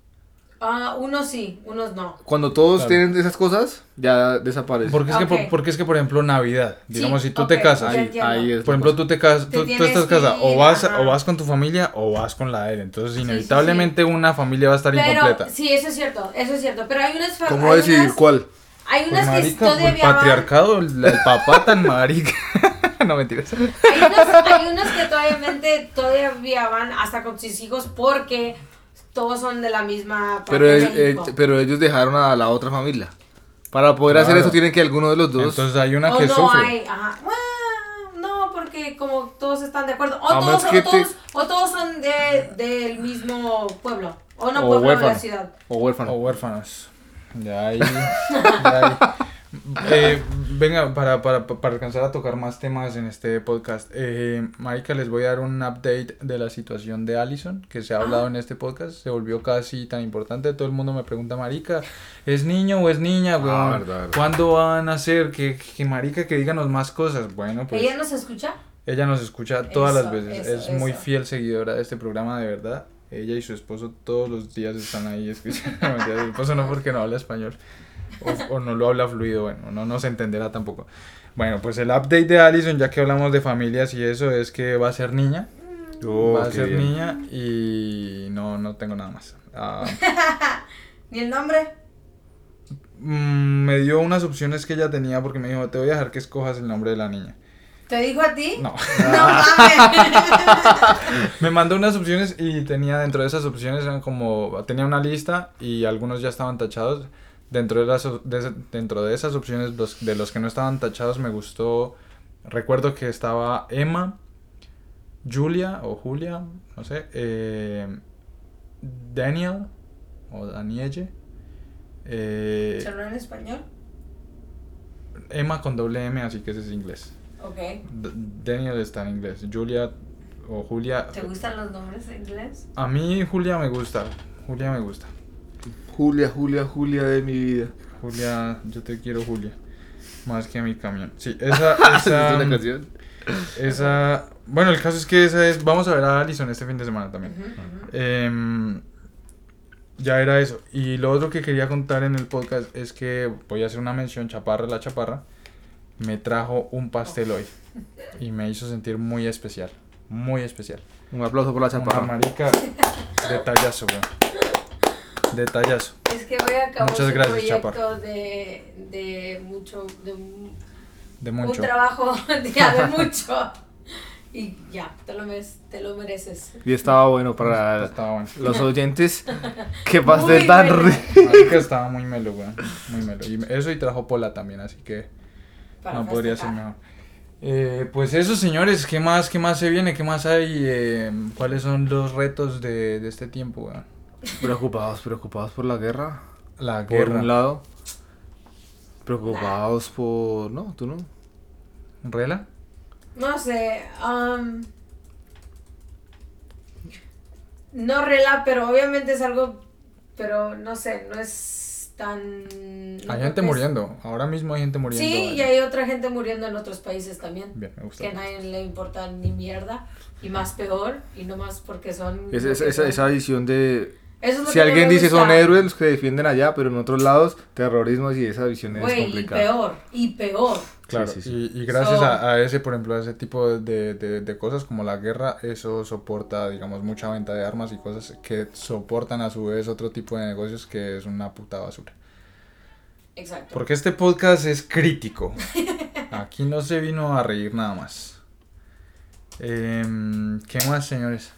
Ah, unos sí, unos no. Cuando todos Claro. tienen esas cosas, ya desaparece. Porque es, que, por- porque es que, por ejemplo, Navidad, digamos, Sí, si tú te casas, ahí, es Por ejemplo, cosa. tú te casas, tú, estás casada, o vas, ajá. o vas con tu familia o vas con la de él. Entonces, Sí, sí, inevitablemente una familia va a estar Pero, incompleta. sí, eso es cierto, eso es cierto. Pero hay unas fa- ¿Cómo decidir unas- cuál? Hay Pues unas que marica, el todavía van. patriarcado, el, el papá tan marica. (laughs) no mentiras. Hay unas, hay unas que todavía, todavía van hasta con sus hijos porque todos son de la misma Pero, eh, pero ellos dejaron a la otra familia. Para poder hacer eso tienen que alguno de los dos... Entonces hay una o que no sufre. hay, ajá. No, porque como todos están de acuerdo. O, todos, o, te- todos, o todos son de, del mismo pueblo. O no O pueblo de la huérfano. ciudad. O huérfano. O huérfanos. Ya ahí. ya ahí. (laughs) Eh, venga, para, para, para alcanzar a tocar más temas en este podcast, eh, Marica, les voy a dar un update de la situación de Allison, que se ha hablado en este podcast, se volvió casi tan importante, todo el mundo me pregunta, Marica, ¿es niño o es niña, weón? Ah, verdad, verdad. ¿Cuándo van a hacer que, que Marica, que díganos más cosas? Bueno, pues... ¿Ella nos escucha? Ella nos escucha todas Eso, las veces. eso, es muy fiel seguidora de este programa, de verdad. Ella y su esposo todos los días están ahí escuchando. (laughs) Su esposo no porque no habla español. O, o no lo habla fluido, bueno, no nos entenderá tampoco. Bueno, pues el update de Allison, ya que hablamos de familias y eso, es que va a ser niña. Oh, va a ser bien. niña y no, no tengo nada más. Ah, (laughs) ¿Ni el nombre? mm, me dio unas opciones que ella tenía porque me dijo, te voy a dejar que escojas el nombre de la niña. ¿Te dijo a ti? No. No (laughs) mames. (laughs) Me mandó unas opciones y tenía dentro de esas opciones eran como tenía una lista y algunos ya estaban tachados. Dentro de las de dentro de esas opciones los, de los que no estaban tachados me gustó recuerdo que estaba Emma, Julia o Julia, no sé, eh, Daniel o Danielle, eh, ¿Se en español? Emma con doble M, así que ese es inglés. Ok. D- Daniel está en inglés, Julia o Julia. ¿Te gustan los nombres en inglés? A mí Julia me gusta, Julia me gusta. Julia, Julia, Julia de mi vida. Julia, yo te quiero Julia, más que a mi camión. Sí, (laughs) esa, ¿Es esa, una canción? esa, bueno, el caso es que esa es, vamos a ver a Alison este fin de semana también. Em, ya era eso. Y lo otro que quería contar en el podcast es que voy a hacer una mención, Chaparra la Chaparra me trajo un pastel hoy y me hizo sentir muy especial, muy especial. Un aplauso por la Una chaparra. marica, detallazo, weón. Detallazo. Es que voy a acabar Muchas un gracias, proyecto de, de mucho, de un, De un mucho. trabajo (laughs) ya de (laughs) mucho. Y ya, te lo, mes- te lo mereces. Y estaba bueno para (laughs) Estaba bueno. los oyentes. Qué pastel Muy tan rico. Marica estaba muy melo, weón. Muy melo. Y eso y trajo pola también, así que Para no podría ser mejor. Eh, pues eso, señores, ¿qué más, qué más se viene? ¿Qué más hay? Eh, ¿Cuáles son los retos de, de este tiempo, weón? Preocupados, preocupados por la guerra. La Por guerra. un lado. Preocupados por. No, tú no. ¿Rela? No sé. um, no rela, pero obviamente es algo. Pero no sé, no es tan. no Hay gente es- muriendo. Ahora mismo hay gente muriendo. Sí, en- y hay otra gente muriendo en otros países también. Bien, me gusta. Que a nadie le importa ni mierda. Y más peor. Y no más porque son. Es, esa, son. esa visión de. Eso es lo Si que alguien dice son héroes los que defienden allá, pero en otros lados, terrorismo y esa visión es Güey, y complicada. peor. Y peor. Claro, Sí, sí, sí. Y, y gracias So- a, a ese, por ejemplo, a ese tipo de, de, de cosas como la guerra, eso soporta, digamos, mucha venta de armas y cosas que soportan a su vez otro tipo de negocios que es una puta basura. Exacto. Porque este podcast es crítico. (laughs) Aquí no se vino a reír nada más. Em, ¿Qué más, señores?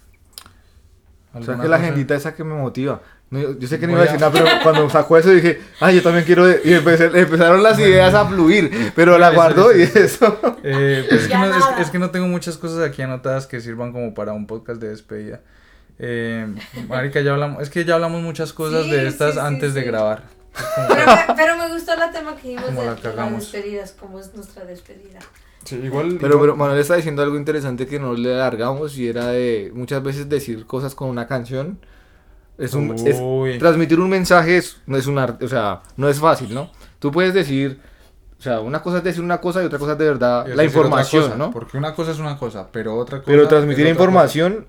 O sea ¿Alguna que la agendita esa que me motiva. No, yo, yo sé que no iba a decir nada, pero cuando sacó eso dije, ay, yo también quiero. Y empecé- empezaron las ideas a fluir, pero la guardó y eso. Eh, pues es, que no, es- es que no tengo muchas cosas aquí anotadas que sirvan como para un podcast de despedida. Eh, marica, ya hablamos, es que ya hablamos muchas cosas Sí, de estas sí, sí, antes de grabar. Pero pero me gustó el tema que vimos Como de, la de las despedidas, como es nuestra despedida. Sí, igual, Pero, igual- pero Manuel está diciendo algo interesante que no le alargamos y era de muchas veces decir cosas con una canción. Es un, es- transmitir un mensaje es, no es un arte, o sea, no es fácil, ¿no? Tú puedes decir, o sea, una cosa es decir una cosa y otra cosa es de verdad es la información, cosa, ¿no? Porque una cosa es una cosa, pero otra cosa. Pero transmitir es otra información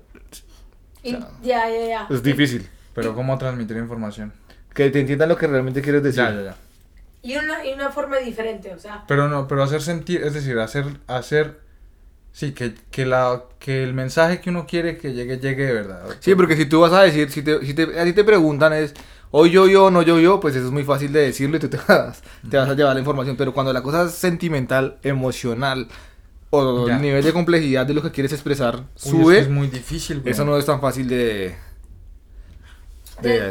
ya, ya, ya. es difícil. Pero ¿cómo transmitir información? Que te entiendan lo que realmente quieres decir. Ya, ya, ya. Y una, y una forma diferente, o sea. Pero no, pero hacer sentir, es decir, hacer, hacer, sí, que, que la, que el mensaje que uno quiere que llegue, llegue de verdad. Sí, porque si tú vas a decir, si, te, si te- a ti te preguntan es, hoy yo, yo, no yo, yo, pues eso es muy fácil de decirlo y tú te vas, te vas a llevar la información. Pero cuando la cosa es sentimental, emocional, o Ya. el nivel de complejidad de lo que quieres expresar Uy, sube, que es muy difícil, güey. eso no es tan fácil de, de, De-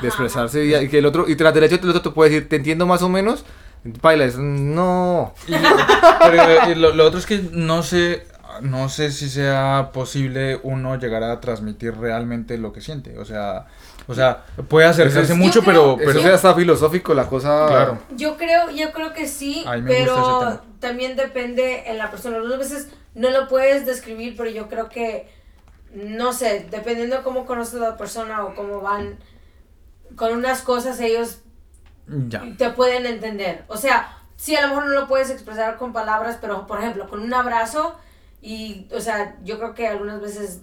de expresarse y, y que el otro, y tras del hecho el otro te puede decir, te entiendo más o menos, baila, es, no, Y- pero y lo, lo otro es que no sé, no sé si sea posible uno llegar a transmitir realmente lo que siente. O sea, o sea, puede acercarse Eso es- mucho, pero, eso pero ya está filosófico la cosa. Claro. Yo creo, yo creo que sí, pero también depende en la persona. Algunas veces no lo puedes describir, pero yo creo que, no sé, dependiendo de cómo conoces a la persona o cómo van con unas cosas, ellos ya. te pueden entender. O sea, sí, a lo mejor no lo puedes expresar con palabras, pero por ejemplo, con un abrazo y, o sea, yo creo que algunas veces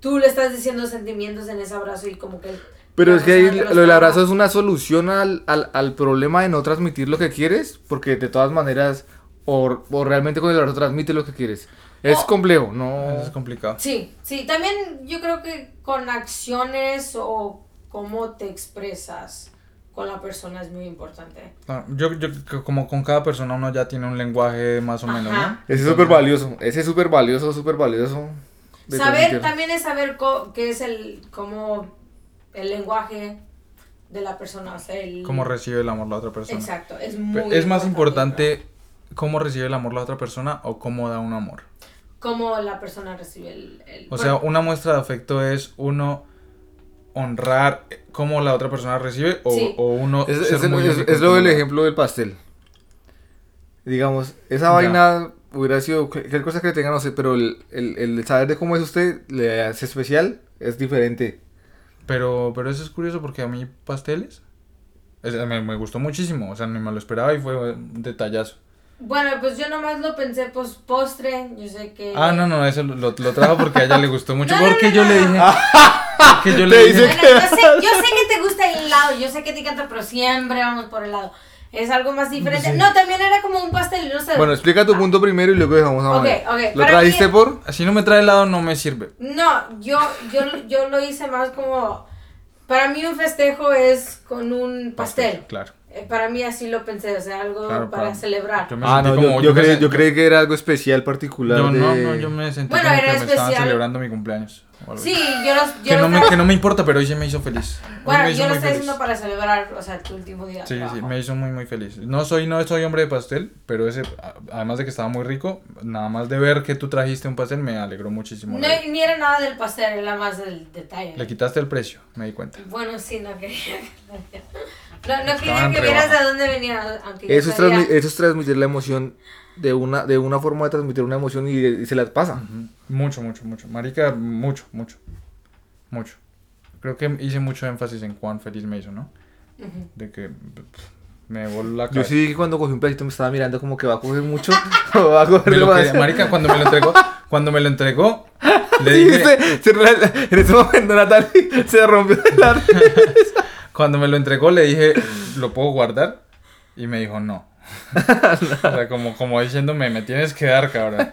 tú le estás diciendo sentimientos en ese abrazo y como que... Pero es que ahí lo del abrazo es una solución al, al, al problema de no transmitir lo que quieres, porque de todas maneras, o, o realmente con el abrazo transmite lo que quieres. Es O- complejo, no... Es complicado. Sí, sí, también yo creo que con acciones o cómo te expresas con la persona es muy importante. Ah, Yo, yo que como con cada persona uno ya tiene un lenguaje más o menos. Ese es súper valioso, ese es súper valioso, súper valioso. Saber, transmitir. también es saber co- qué es el, como el lenguaje de la persona, o sea, el... Cómo recibe el amor la otra persona. Exacto, es Pe- muy es más importante cómo recibe el amor la otra persona o cómo da un amor. Cómo la persona recibe el... el- O sea, una muestra de afecto es uno honrar cómo la otra persona recibe o, Sí. o uno Es, ser es- muy es- lo del ejemplo del pastel. Digamos, esa Ya. vaina hubiera sido cualquier cosa que tenga, no sé, pero el, el, el saber de cómo es usted le hace especial, es diferente. Pero, pero eso es curioso porque a mí pasteles es- me, me gustó muchísimo, o sea, ni me lo esperaba y fue un detallazo. Bueno, pues yo nomás lo pensé, pues postre, yo sé que... Ah, no, no, eso lo, lo trajo porque a ella le gustó mucho. No, no, porque no, yo no, le dije. porque yo Te le dije. Bueno, yo, sé, yo sé que te gusta el helado, yo sé que te encanta, pero siempre vamos por helado. Es algo más diferente. Sí. No, también era como un pastel, no sé. Bueno, explica tu punto primero y luego dejamos a Ok, Manuel. ok, ¿Lo para trajiste mí- por? Si no me trae helado, no me sirve. No, yo, yo, yo lo hice más como... Para mí un festejo es con un pastel. Claro. Eh, Para mí así lo pensé, o sea, algo Claro, para celebrar. Yo me Ah, no, como. yo, yo, creí, yo creí que era algo especial, particular. yo de... no, no, yo me sentí Bueno, como era que me estaban especial. celebrando mi cumpleaños. Sí, yo los... Yo Que no, me, que no me importa, pero hoy sí me hizo feliz. Hoy Bueno, hizo yo lo estoy feliz. haciendo para celebrar, o sea, tu último día. de Sí, sí, me hizo muy, muy feliz. No soy, no soy hombre de pastel, pero ese, además de que estaba muy rico, nada más de ver que tú trajiste un pastel me alegró muchísimo. No, ni era nada del pastel, era más del detalle. Le quitaste el precio, me di cuenta. Bueno, sí, no quería. (laughs) No, no quería que vieras de dónde venía, aunque yo Eso es, eso es transmitir la emoción de una, de una forma de transmitir una emoción y, y se la pasa. Ujú. Mucho, mucho, mucho. Marica, mucho, mucho. Mucho. Creo que hice mucho énfasis en cuán feliz me hizo, ¿no? Ujú. De que pff, me voló la Yo cabeza. sí que cuando cogí un pedacito me estaba mirando como que va a coger mucho (laughs) o va a coger lo más. quería- marica, cuando me lo entregó, cuando me lo entregó, (laughs) le Sí, dije, se- se en ese momento Natalie (laughs) se rompió de la cuando me lo entregó le dije, ¿lo puedo guardar? Y me dijo, no. (laughs) o sea, como, como diciéndome, me tienes que dar, cabrón.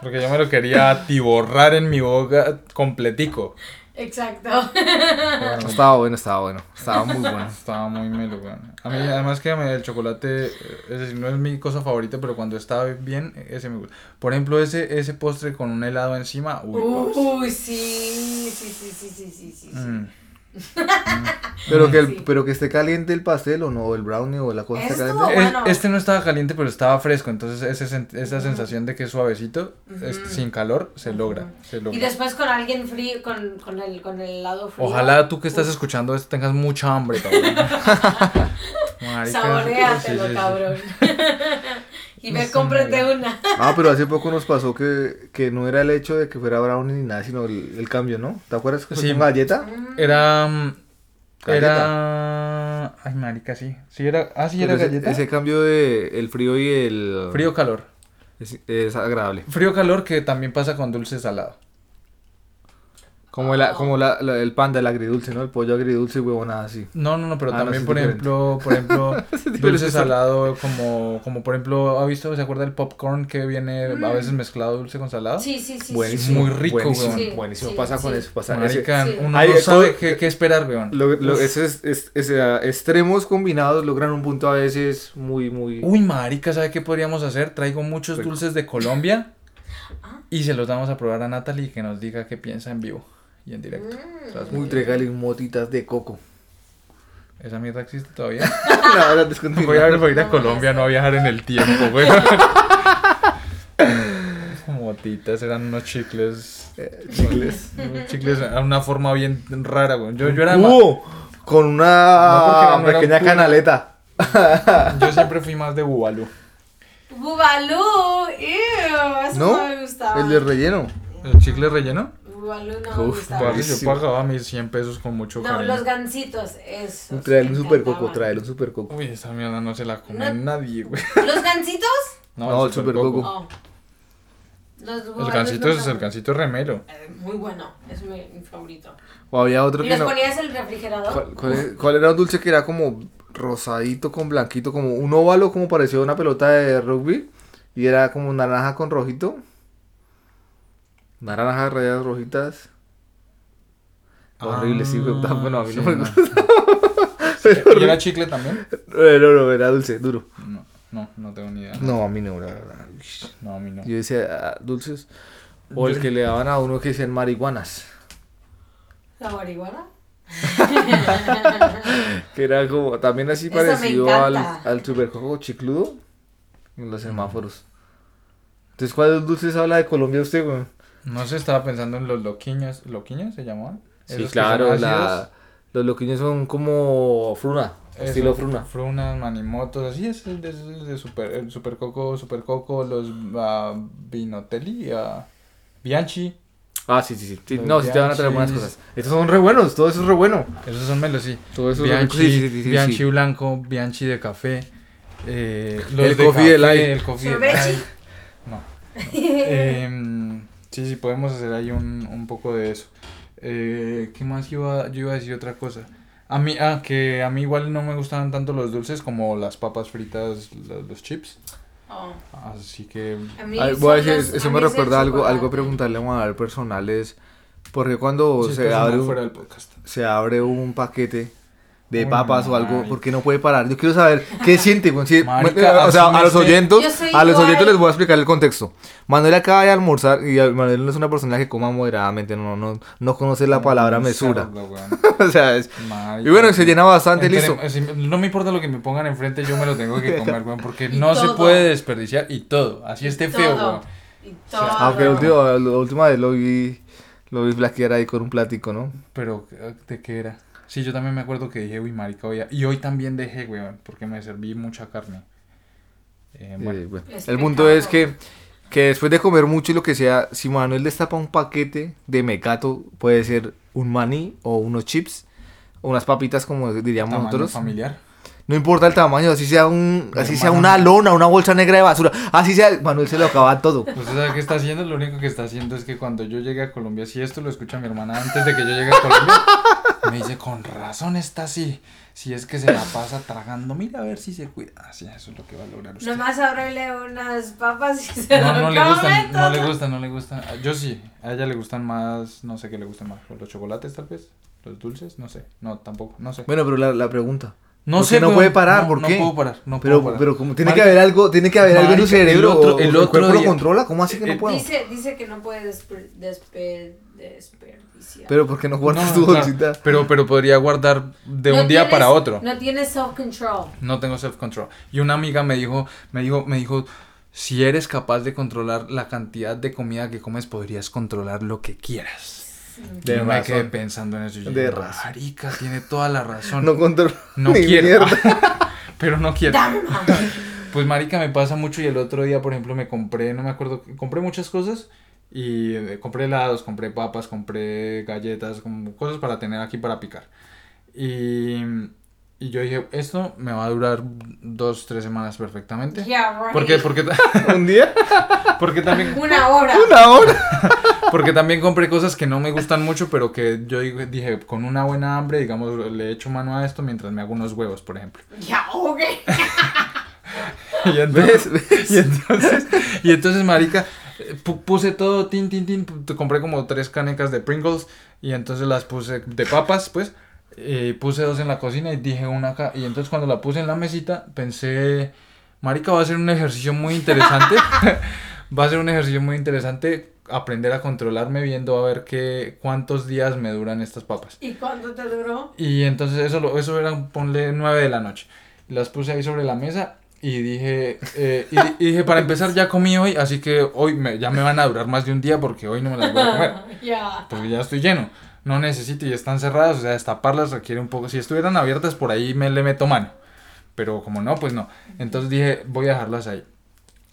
Porque yo me lo quería atiborrar en mi boca completico. Exacto. Bueno, Estaba bueno, estaba bueno. Estaba muy bueno. (laughs) Estaba muy melo, weón. A mí, además que me- el chocolate, es decir, no es mi cosa favorita, pero cuando está bien, ese me gusta. Por ejemplo, ese, ese postre con un helado encima, uy, sí, sí, sí, sí, sí, sí. sí. Mm. (laughs) Pero que, el, Sí. pero que esté caliente el pastel o no, el brownie o la cosa esté caliente. Es-. Este no estaba caliente, pero estaba fresco, entonces ese, sen- esa sensación de que es suavecito, es- sin calor, se logra. Ujú. se logra. Y después con alguien frío, con, con, el, con el helado frío. Ojalá tú que estás Uf, escuchando esto tengas mucha hambre, cabrón. (laughs) Saboreatelo, sí, sí, sí. cabrón. (laughs) y sé, cómprate una. Ah, pero hace poco nos pasó que, que no era el hecho de que fuera brownie ni nada, sino el, el cambio, ¿no? ¿Te acuerdas que Sí. con galleta? Mm. Era. mm, Galleta. Era. Ay, marica, sí. Sí, era. Ah, sí, Pero era ese, galleta. ese cambio de el frío y el... Frío calor. Es, es agradable. Frío calor que también pasa con dulce salado. Como, la, como la, la- el pan del agridulce, ¿no? El pollo agridulce y huevonada así. No, no, no, pero Ah, también, por ejemplo, por ejemplo, (laughs) dulce salado, como, como por ejemplo, ¿ha visto, se acuerda el popcorn que viene a Mm. veces mezclado dulce con salado? Sí, sí, sí. Buenísimo. Muy rico, buenísimo, weón. Sí, buenísimo. sí, pasa con sí. eso. Pasa ese- Marica, Sí. uno Ay, no sabe todo- qué, qué esperar, weón. Lo, lo- ese es, es- ah, extremos combinados logran un punto a veces muy, muy... Uy, marica, ¿sabe qué podríamos hacer? Traigo muchos Rico. dulces de Colombia (laughs) Ah. y se los damos a probar a Natalie y que nos diga qué piensa en vivo y en directo. Mm. O sea, es Muy tregales motitas de coco. ¿Esa mierda existe todavía? (laughs) no, ahora. Voy a, voy a ir a Colombia, no no a viajar en el tiempo, güey. (laughs) Motitas, eran unos chicles. Eh, chicles. Unos chicles, una forma bien rara, güey. Yo, yo era ¡Uh! Con una no pequeña canaleta. (laughs) Yo siempre fui más de Bubalú. Bubalú, ew, eso no, ¿No? me gustaba. El de relleno. ¿El chicle relleno? No Uf. Parce, yo pagaba mis 100 pesos con mucho No, cariño. los gancitos, eso. Trae un super coco, trae un super coco. Uy, esa mierda no se la come No. nadie, güey. ¿Los gancitos? No, el supercoco. Oh. Los El no es el gancito remelo. Eh, Muy bueno, es mi, mi favorito. O había otro ¿Y que no. ponías el refrigerador? ¿Cuál, cuál es- cuál era un dulce que era como rosadito con blanquito, como un óvalo, como parecía una pelota de rugby? Y era como naranja con rojito. Naranja, rayas rojitas. Horrible, sí, Ah, bueno, a mí no sí, me no. (laughs) gusta. ¿Y era chicle también? No, no, era dulce, duro. No, no, no tengo ni idea. No, a mí no, la verdad. No, a mí no. Yo decía ah, dulces. O el que le daban a uno que decían marihuanas. ¿La marihuana? (laughs) Que era como, también así parecido al, al supercoco chicludo en los semáforos. Entonces, ¿cuáles dulces habla de Colombia usted, weón? No sé, estaba pensando en los loquiños. ¿Loquiños se llamaban? Sí, claro, la- los loquiños son como fruna, Eso, estilo fruna. Frunas, manimotos, así es, el de, el de super, el super coco, super coco, los ah, vinotelli, ah, bianchi, Ah, sí, sí, sí. No, sí te van a traer buenas cosas. Estos son re buenos, todo eso es re bueno. esos son melos, sí. Todo eso es re Bianchi, sí, sí, sí, sí, bianchi sí. blanco, bianchi de café, eh, El coffee de light. el coffee de Sorbechi. light. No. (laughs) Em, sí, sí, podemos hacer ahí un, un poco de eso. Eh, ¿Qué más iba? Yo iba a decir otra cosa. A mí, ah, que a mí igual no me gustaban tanto los dulces como las papas fritas, los, los chips. Oh, Así que a mí Ay, voy a son decir, los- eso a me recuerda algo, algo a chocolate. preguntarle a Manuel personal es, porque cuando sí, se, abre un, fuera del podcast. se abre un paquete de Uy, papas o algo, marica. ¿por qué no puede parar? Yo quiero saber qué (laughs) siente. güey? Si- Marica, o sea, a los oyentes, Yo soy a los igual. oyentes les voy a explicar el contexto. Manuel acaba de almorzar y Manuel no es una persona que coma moderadamente, no, no, no conoce la palabra mesura. cerdo, weón. (laughs) o sea, es, Marica. y bueno, se llena bastante, Entre- listo. si- no me importa lo que me pongan enfrente, yo me lo tengo que (laughs) comer, weón, porque Y no se todo. puede desperdiciar y todo, así esté feo, Todo. weón. Y sea, todo. Aunque la última, la última vez lo vi, lo vi flaquear ahí con un plático, ¿no? Pero, ¿de qué era? Sí, yo también me acuerdo que dije, uy, marica, hoy... Y hoy también dejé, weón, porque me serví mucha carne. Eh, bueno, Eh, bueno, Es El punto es que, que después de comer mucho y lo que sea, si Manuel destapa un paquete de mecato, puede ser un maní o unos chips, o unas papitas como diríamos tamaño nosotros. familiar. No importa el tamaño, así sea un, así sea una lona, una bolsa negra de basura, así sea, Manuel se lo acaba todo. ¿Usted sabe qué está haciendo? Lo único que está haciendo es que cuando yo llegue a Colombia, si esto lo escucha mi hermana antes de que yo llegue a Colombia, (laughs) me dice, con razón está así. Si es que se la pasa tragando, mira a ver si se cuida. Así, eso es lo que va a lograr usted. Nomás ábrele unas papas y se No, lo no le gustan, no le gustan, no le gustan. Yo sí, a ella le gustan más, no sé qué le gustan más. ¿Los chocolates tal vez? ¿Los dulces? No sé, no, tampoco, no sé. Bueno, pero la, la pregunta. No ¿por sé, qué no puede parar? No, ¿Por no qué? puedo parar, no pero, puedo parar. pero como tiene que haber algo, tiene que haber algo en su el cerebro, otro- el otro cuerpo lo controla, ¿cómo así que no Eh, puedo? Dice, dice que no puede desper, desper, Pero ¿por qué no guardas No, tu claro, bolsita? pero, pero podría guardar de No un día tienes- para otro. No tienes self-control. No tengo self-control. Y una amiga me dijo, me dijo, me dijo, si eres capaz de controlar la cantidad de comida que comes, podrías controlar lo que quieras. De me quedé pensando en eso. yo De razón. Marica, tiene toda la razón. No controla No ni quiero. mierda. (laughs) pero no quiero. Pues marica, me pasa mucho y el otro día, por ejemplo, me compré, no me acuerdo, compré muchas cosas y eh, compré helados, compré papas, compré galletas, como cosas para tener aquí para picar. Y, y yo dije, esto me va a durar dos, tres semanas perfectamente. Yeah, right. ¿Por qué? Porque, (laughs) ¿Un día? (laughs) porque también (laughs) Una hora. ¿Una hora? porque también compré cosas que no me gustan mucho, pero que yo dije, con una buena hambre, digamos, le echo mano a esto mientras me hago unos huevos, por ejemplo. Ya, ok. Y entonces, y entonces, y entonces, marica, puse todo, tin, tin, tin, compré como tres canecas de Pringles y entonces las puse de papas, pues, eh, puse dos en la cocina y dije una acá, y entonces cuando la puse en la mesita, pensé, marica, va a ser un ejercicio muy interesante, (laughs) va a ser un ejercicio muy interesante aprender a controlarme viendo a ver qué, cuántos días me duran estas papas. ¿Y cuánto te duró? Y entonces eso, lo- eso era, ponle 9 de la noche. Las puse ahí sobre la mesa y dije, eh, y, y dije, para empezar ya comí hoy, así que hoy me- ya me van a durar más de un día porque hoy no me las voy a comer. (laughs) Porque ya estoy lleno. No necesito y están cerradas, o sea, destaparlas requiere un poco. Si estuvieran abiertas por ahí me le meto mano. Pero como no, pues no. Entonces dije, voy a dejarlas ahí.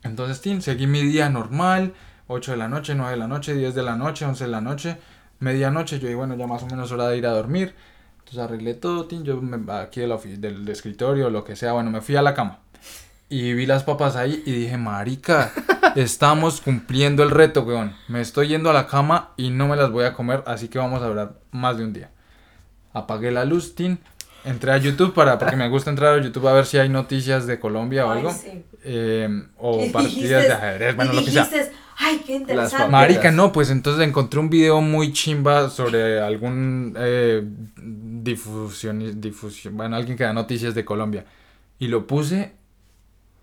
Entonces, tin, seguí mi día normal. 8 de la noche, 9 de la noche, 10 de la noche, 11 de la noche, medianoche. Yo dije, bueno, ya más o menos hora de ir a dormir. Entonces arreglé todo, tin, yo me, aquí del, del escritorio, lo que sea. Bueno, me fui a la cama. Y vi las papas ahí y dije, marica, estamos cumpliendo el reto, weón. Me estoy yendo a la cama y no me las voy a comer, así que vamos a durar más de un día. Apagué la luz, tin. Entré a YouTube para, porque me gusta entrar a YouTube a ver si hay noticias de Colombia o Ay, algo. sí. Eh, o Y partidas de ajedrez, bueno, lo que sea. ay, qué interesante. Marica, no, pues entonces encontré un video muy chimba sobre algún eh, difusión, difusión, bueno, alguien que da noticias de Colombia. Y lo puse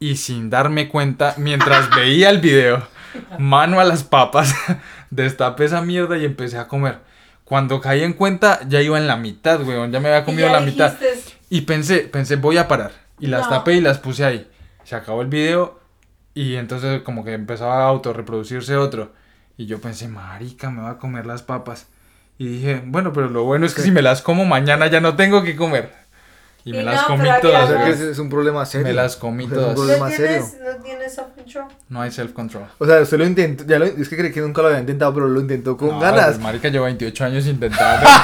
y sin darme cuenta, mientras veía el video, mano a las papas, (laughs) destapé esa mierda y empecé a comer. Cuando caí en cuenta, ya iba en la mitad, weón, ya me había comido la mitad. dijiste, Y pensé, pensé, voy a parar. Y las No. tapé y las puse ahí. Se acabó el video Y entonces como que empezaba a autorreproducirse otro. Y yo pensé, marica, me va a comer las papas. Y dije, bueno, pero lo bueno es que si me las como mañana ya no tengo que comer. Y me Y las no, comí todas. O sea que es, un problema serio. Me las comí O sea, es todas. un problema ¿No serio. tienes, ¿No tienes self-control? No hay self-control. O sea, usted lo intentó, ya lo, es que creí que nunca lo había intentado, pero lo intentó con No, ganas. pues, marica, llevo 28 años intentando. (laughs)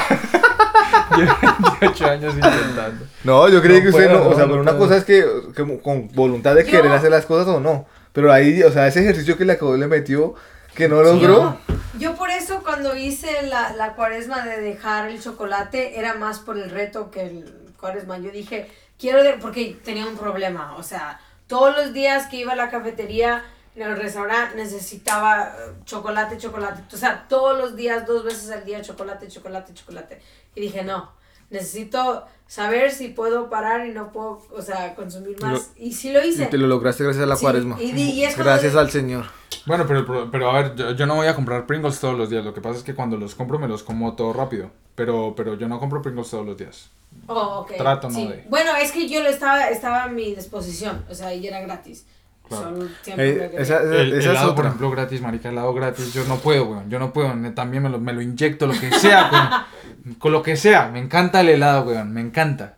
(laughs) llevo 28 años intentando. No, yo creí No que usted puedo, no, o sea, pero una cosa es que, que con voluntad de Yo- querer hacer las cosas o no. Pero ahí, o sea, ese ejercicio que le acabó le metió, que no logró. Yo, yo por eso cuando hice la, la cuaresma de dejar el chocolate era más por el reto que el cuaresma. Yo dije, quiero, de- porque tenía un problema, o sea, todos los días que iba a la cafetería, en el restaurante, necesitaba eh, chocolate, chocolate. O sea, todos los días, dos veces al día, chocolate, chocolate, chocolate. Y dije, no, necesito saber si puedo parar y no puedo, o sea, consumir Y lo- más. Y sí lo hice. Y te lo lograste gracias a la Sí, cuaresma. y di- y es gracias di- al Señor. Bueno, pero, pero a ver, yo, yo no voy a comprar Pringles todos los días. Lo que pasa es que cuando los compro me los como todo rápido. Pero, pero yo no compro Pringles todos los días. Oh, ok. Trato, ¿no? sí. de- Bueno, es que yo lo estaba, estaba a mi disposición, o sea, y era gratis. Claro. Eh, esa- El, esa es por ejemplo, gratis, marica, helado gratis. Yo no puedo, weón. Yo no puedo. También me lo, me lo inyecto, lo que sea, (laughs) con, con lo que sea. Me encanta el helado, weón. Me encanta.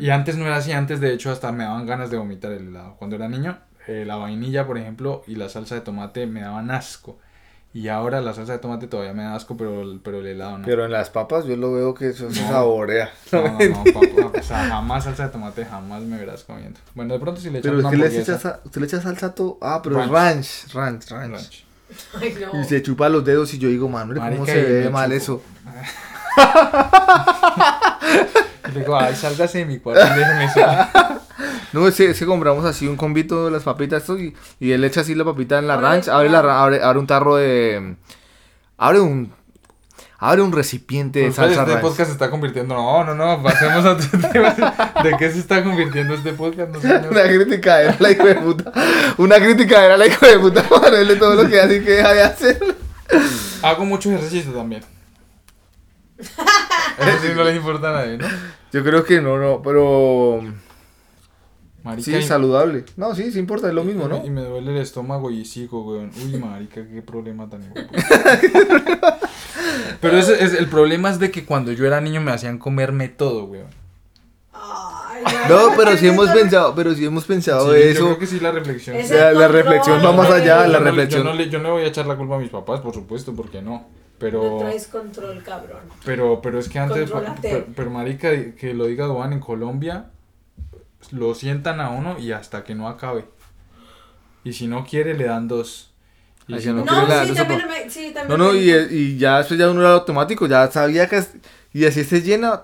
Y antes no era así. Antes, de hecho, hasta me daban ganas de vomitar el helado. Cuando era niño, eh, la vainilla, por ejemplo, y la salsa de tomate me daban asco. Y ahora la salsa de tomate todavía me da asco, pero, el- pero el helado no. Pero en las papas yo lo veo que eso se No. saborea. (laughs) No, no, no, (laughs) papá. O sea, jamás salsa de tomate, jamás me verás comiendo. Bueno, de pronto si le echas Pero es una que le hamburguesa, echa, sa- usted le echa salsa a todo. Ah, pero Ranch. ranch, ranch, ranch. ranch. Ay, no. Y se chupa los dedos y yo digo, Manuel, ¿cómo Marica, se ve mal chupo. eso? (laughs) (laughs) Y le digo, ay, sálgase de mi cuarto y déjeme sola. (laughs) No, es que, es que compramos así un combito de las papitas esto, y, y él echa así la papita en la ranch, abre, la, abre, abre un tarro de... Abre un... Abre un recipiente de Pues, salsa este ranch. podcast se está convirtiendo. No, no, no, pasemos a otro (laughs) tema. ¿De qué se está convirtiendo este podcast? No, señor. Una crítica era la hijo de puta. Una crítica era la hijo de puta Manuel de todo lo que hace y que deja de hacer. Hago mucho ejercicio también. Eso sí no les importa a nadie, ¿no? Yo creo que no, no, pero... Marica, Sí, y- es saludable. No, sí, sí importa, es lo mismo, y ¿no? Y me duele el estómago y sigo, weón. Uy, marica, qué problema tan. (laughs) Pero ese es, el problema es de que cuando yo era niño me hacían comerme todo, weón. No, pero sí hemos pensado, pero sí hemos pensado Sí, Yo eso. creo que sí la reflexión. Es sí. La- reflexión va más allá, Yo la no- reflexión. Yo no, le, yo no le voy a echar la culpa a mis papás, por supuesto, porque no. No Pero, traes control, cabrón. pero, pero es que antes, pero, pero marica, que lo diga Duan en Colombia, lo sientan a uno y hasta que no acabe. Y si no quiere, le dan dos. Y Ay, si yo no, no No, sí, no también me, sí, No, también no, me y, ya después ya uno era automático, ya sabía que... es- Y así esté llena,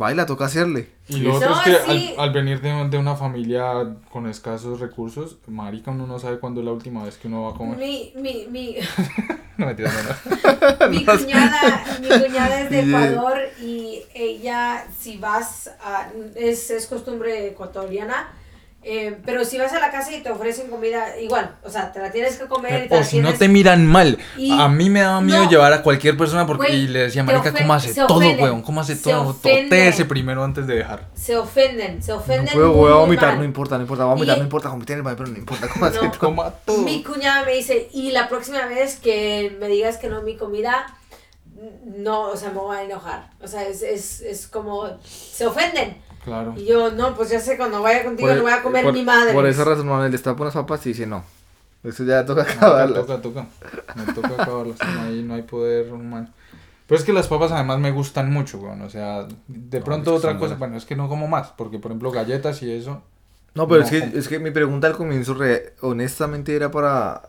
baila, toca hacerle. Y lo No, otro es que sí. al, al venir de, de una familia con escasos recursos, marica, uno no sabe cuándo es la última vez que uno va a comer. Mi, mi, mi, (laughs) No, no, no. (laughs) mi (laughs) cuñada, mi cuñada es de. Ecuador y ella, si vas a, es, es costumbre ecuatoriana, eh, pero si vas a la casa y te ofrecen comida, igual, o sea, te la tienes que comer y te O la si no tienes- te miran mal. Y- A mí me daba miedo No. llevar a cualquier persona porque Güey, y le decía, marica, cómase se todo, ofenden, weón, cómase se todo, ofenden. totéese primero antes de dejar. se ofenden, se No ofenden. puedo, muy, voy a vomitar, mal. no importa, no importa, voy a vomitar, Y- no importa, vomitar el pero no importa, ¿cómo hace No. todo? Coma todo. Mi cuñada me dice, y la próxima vez que me digas que no mi comida, no, o sea, me voy a enojar. O sea, es, es, es como, se ofenden. Claro. Y yo, no, pues ya sé, cuando vaya contigo Por- no voy a comer por- mi madre. Por esa razón, Manuel, destapa unas papas y dice no. Eso ya toca acabarlas. toca, toca. Me toca acabarlas. No hay, no hay poder humano. Pero es que las papas además me gustan mucho, weón. O sea, de No, pronto otra cosa, buenas. bueno, es que no como más. Porque, por ejemplo, galletas y eso. No, pero No, es, que, es que mi pregunta al comienzo re- honestamente era para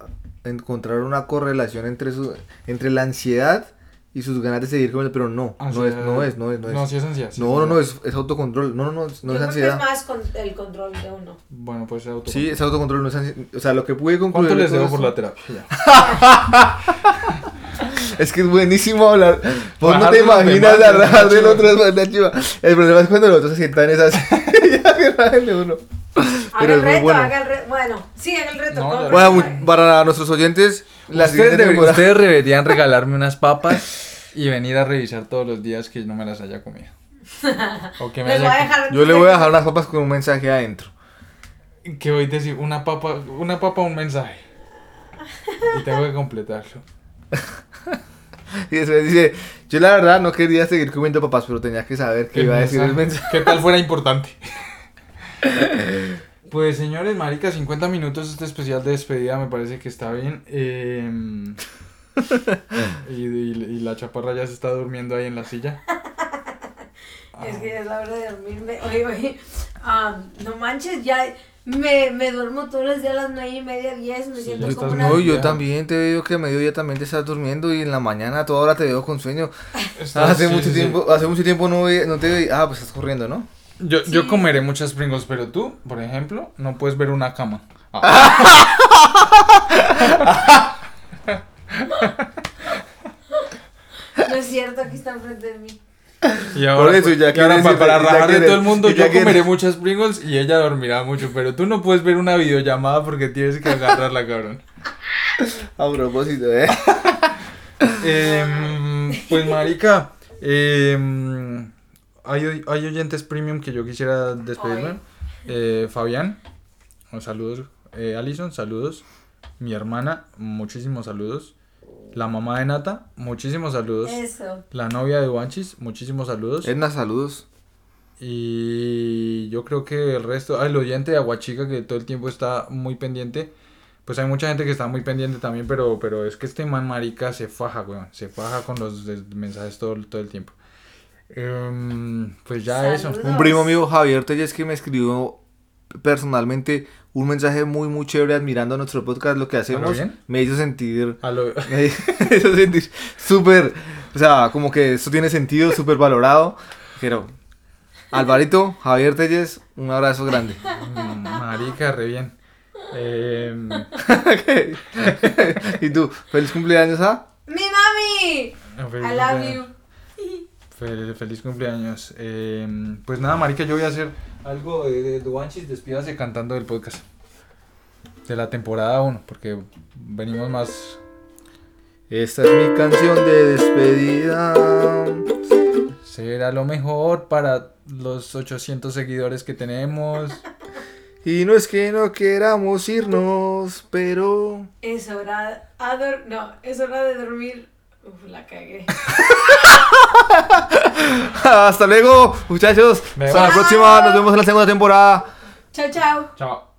encontrar una correlación entre su, entre la ansiedad y sus ganas de seguir comiendo, pero no, no es, ansiedad- no es, no es, no es. No, sí es ansiedad. sí no, no, es no, ansiedad. es, es autocontrol. No, no, no, es- no Yo es creo que ansiedad. es más con el control de uno. Bueno, pues es auto. Sí, es autocontrol, no es ansiedad. O sea, lo que pude concluir. ¿Cuánto les debo por la terapia? Ya. (laughs) (laughs) Es que es buenísimo hablar. Vos no te imaginas la del chiva. otro es chiva. El problema es cuando los otros se sientan en esas (laughs) sillas que de uno. Haga Pero el reto, bueno. haga el reto. Bueno, sí, haga el reto. No, Bueno, para nuestros oyentes, ustedes, siguiente debe- temporada- ustedes deberían (laughs) regalarme unas papas y venir a revisar todos los días que no me las haya comido. (laughs) O que me Les voy haya a dejar. Yo le voy a dejar unas papas con un mensaje adentro. que voy a decir una papa, una papa, un mensaje. Y tengo que completarlo. (laughs) Y después dice, yo la verdad no quería seguir comiendo papas, pero tenía que saber que El iba a decir el mensaje. ¿Qué tal fuera importante? (laughs) Pues señores, marica, 50 minutos este especial de despedida me parece que está bien. Em, (laughs) y, y- y la chaparra ya se está durmiendo ahí en la silla. (laughs) Es que es la hora de dormirme. Oye, oye, ah, no manches, ya me, me duermo todos los días a las nueve y media, diez, me Sí, siento ya como una... No, yo también te veo que a mediodía también te estás durmiendo y en la mañana a toda hora te veo con sueño. Estás- hace sí, mucho sí, tiempo, hace mucho tiempo no, no te veía. Ah, pues estás corriendo, ¿no? Yo, yo comeré muchas Pringles, pero tú, por ejemplo, no puedes ver una cama. Ah, No es cierto, aquí está enfrente de mí. y ahora, eso ya y ahora para, ya rajar de todo el mundo, yo quieres- comeré muchas Pringles y ella dormirá mucho, pero tú no puedes ver una videollamada porque tienes que agarrarla, cabrón. A propósito, ¿eh? Em, pues marica, em, hay, hay oyentes premium que yo quisiera despedirme. Eh, Fabián, saludos. Eh, Alison, saludos. Mi hermana, muchísimos saludos. La mamá de Nata, muchísimos saludos. Eso. La novia de Wanchis, muchísimos saludos. Edna, saludos. Y yo creo que el resto, ah, el oyente de Aguachica que todo el tiempo está muy pendiente. Pues hay mucha gente que está muy pendiente también, pero, pero es que este man marica se faja, weón. Se faja con los mensajes todo, todo el tiempo. Em, pues ya eso. Un primo mío, Javier Telles, que me escribió personalmente un mensaje muy, muy chévere admirando nuestro podcast, lo que hacemos. bien? Me hizo sentir A lo- me (laughs) hizo sentir súper, o sea, como que esto tiene sentido, súper valorado. Pero, Alvarito, Javier Telles, un abrazo grande. Mm, marica, re bien. Em, (laughs) (laughs) y tú, feliz cumpleaños a... ¡Mi mami! feliz I love cumpleaños. you. Fel- feliz cumpleaños. Em, pues nada, marica, yo voy a hacer algo de, de Duanchis, despídase cantando del podcast. De la temporada 1, porque venimos más... Esta es mi canción de despedida. Será lo mejor para los 800 seguidores que tenemos. Y no es que no queramos irnos, pero... Es hora... a No, es hora de dormir. Uf, la cagué. (laughs) Hasta luego, muchachos. Me Hasta la próxima. Nos vemos en la segunda temporada. Chao, chao. Chao.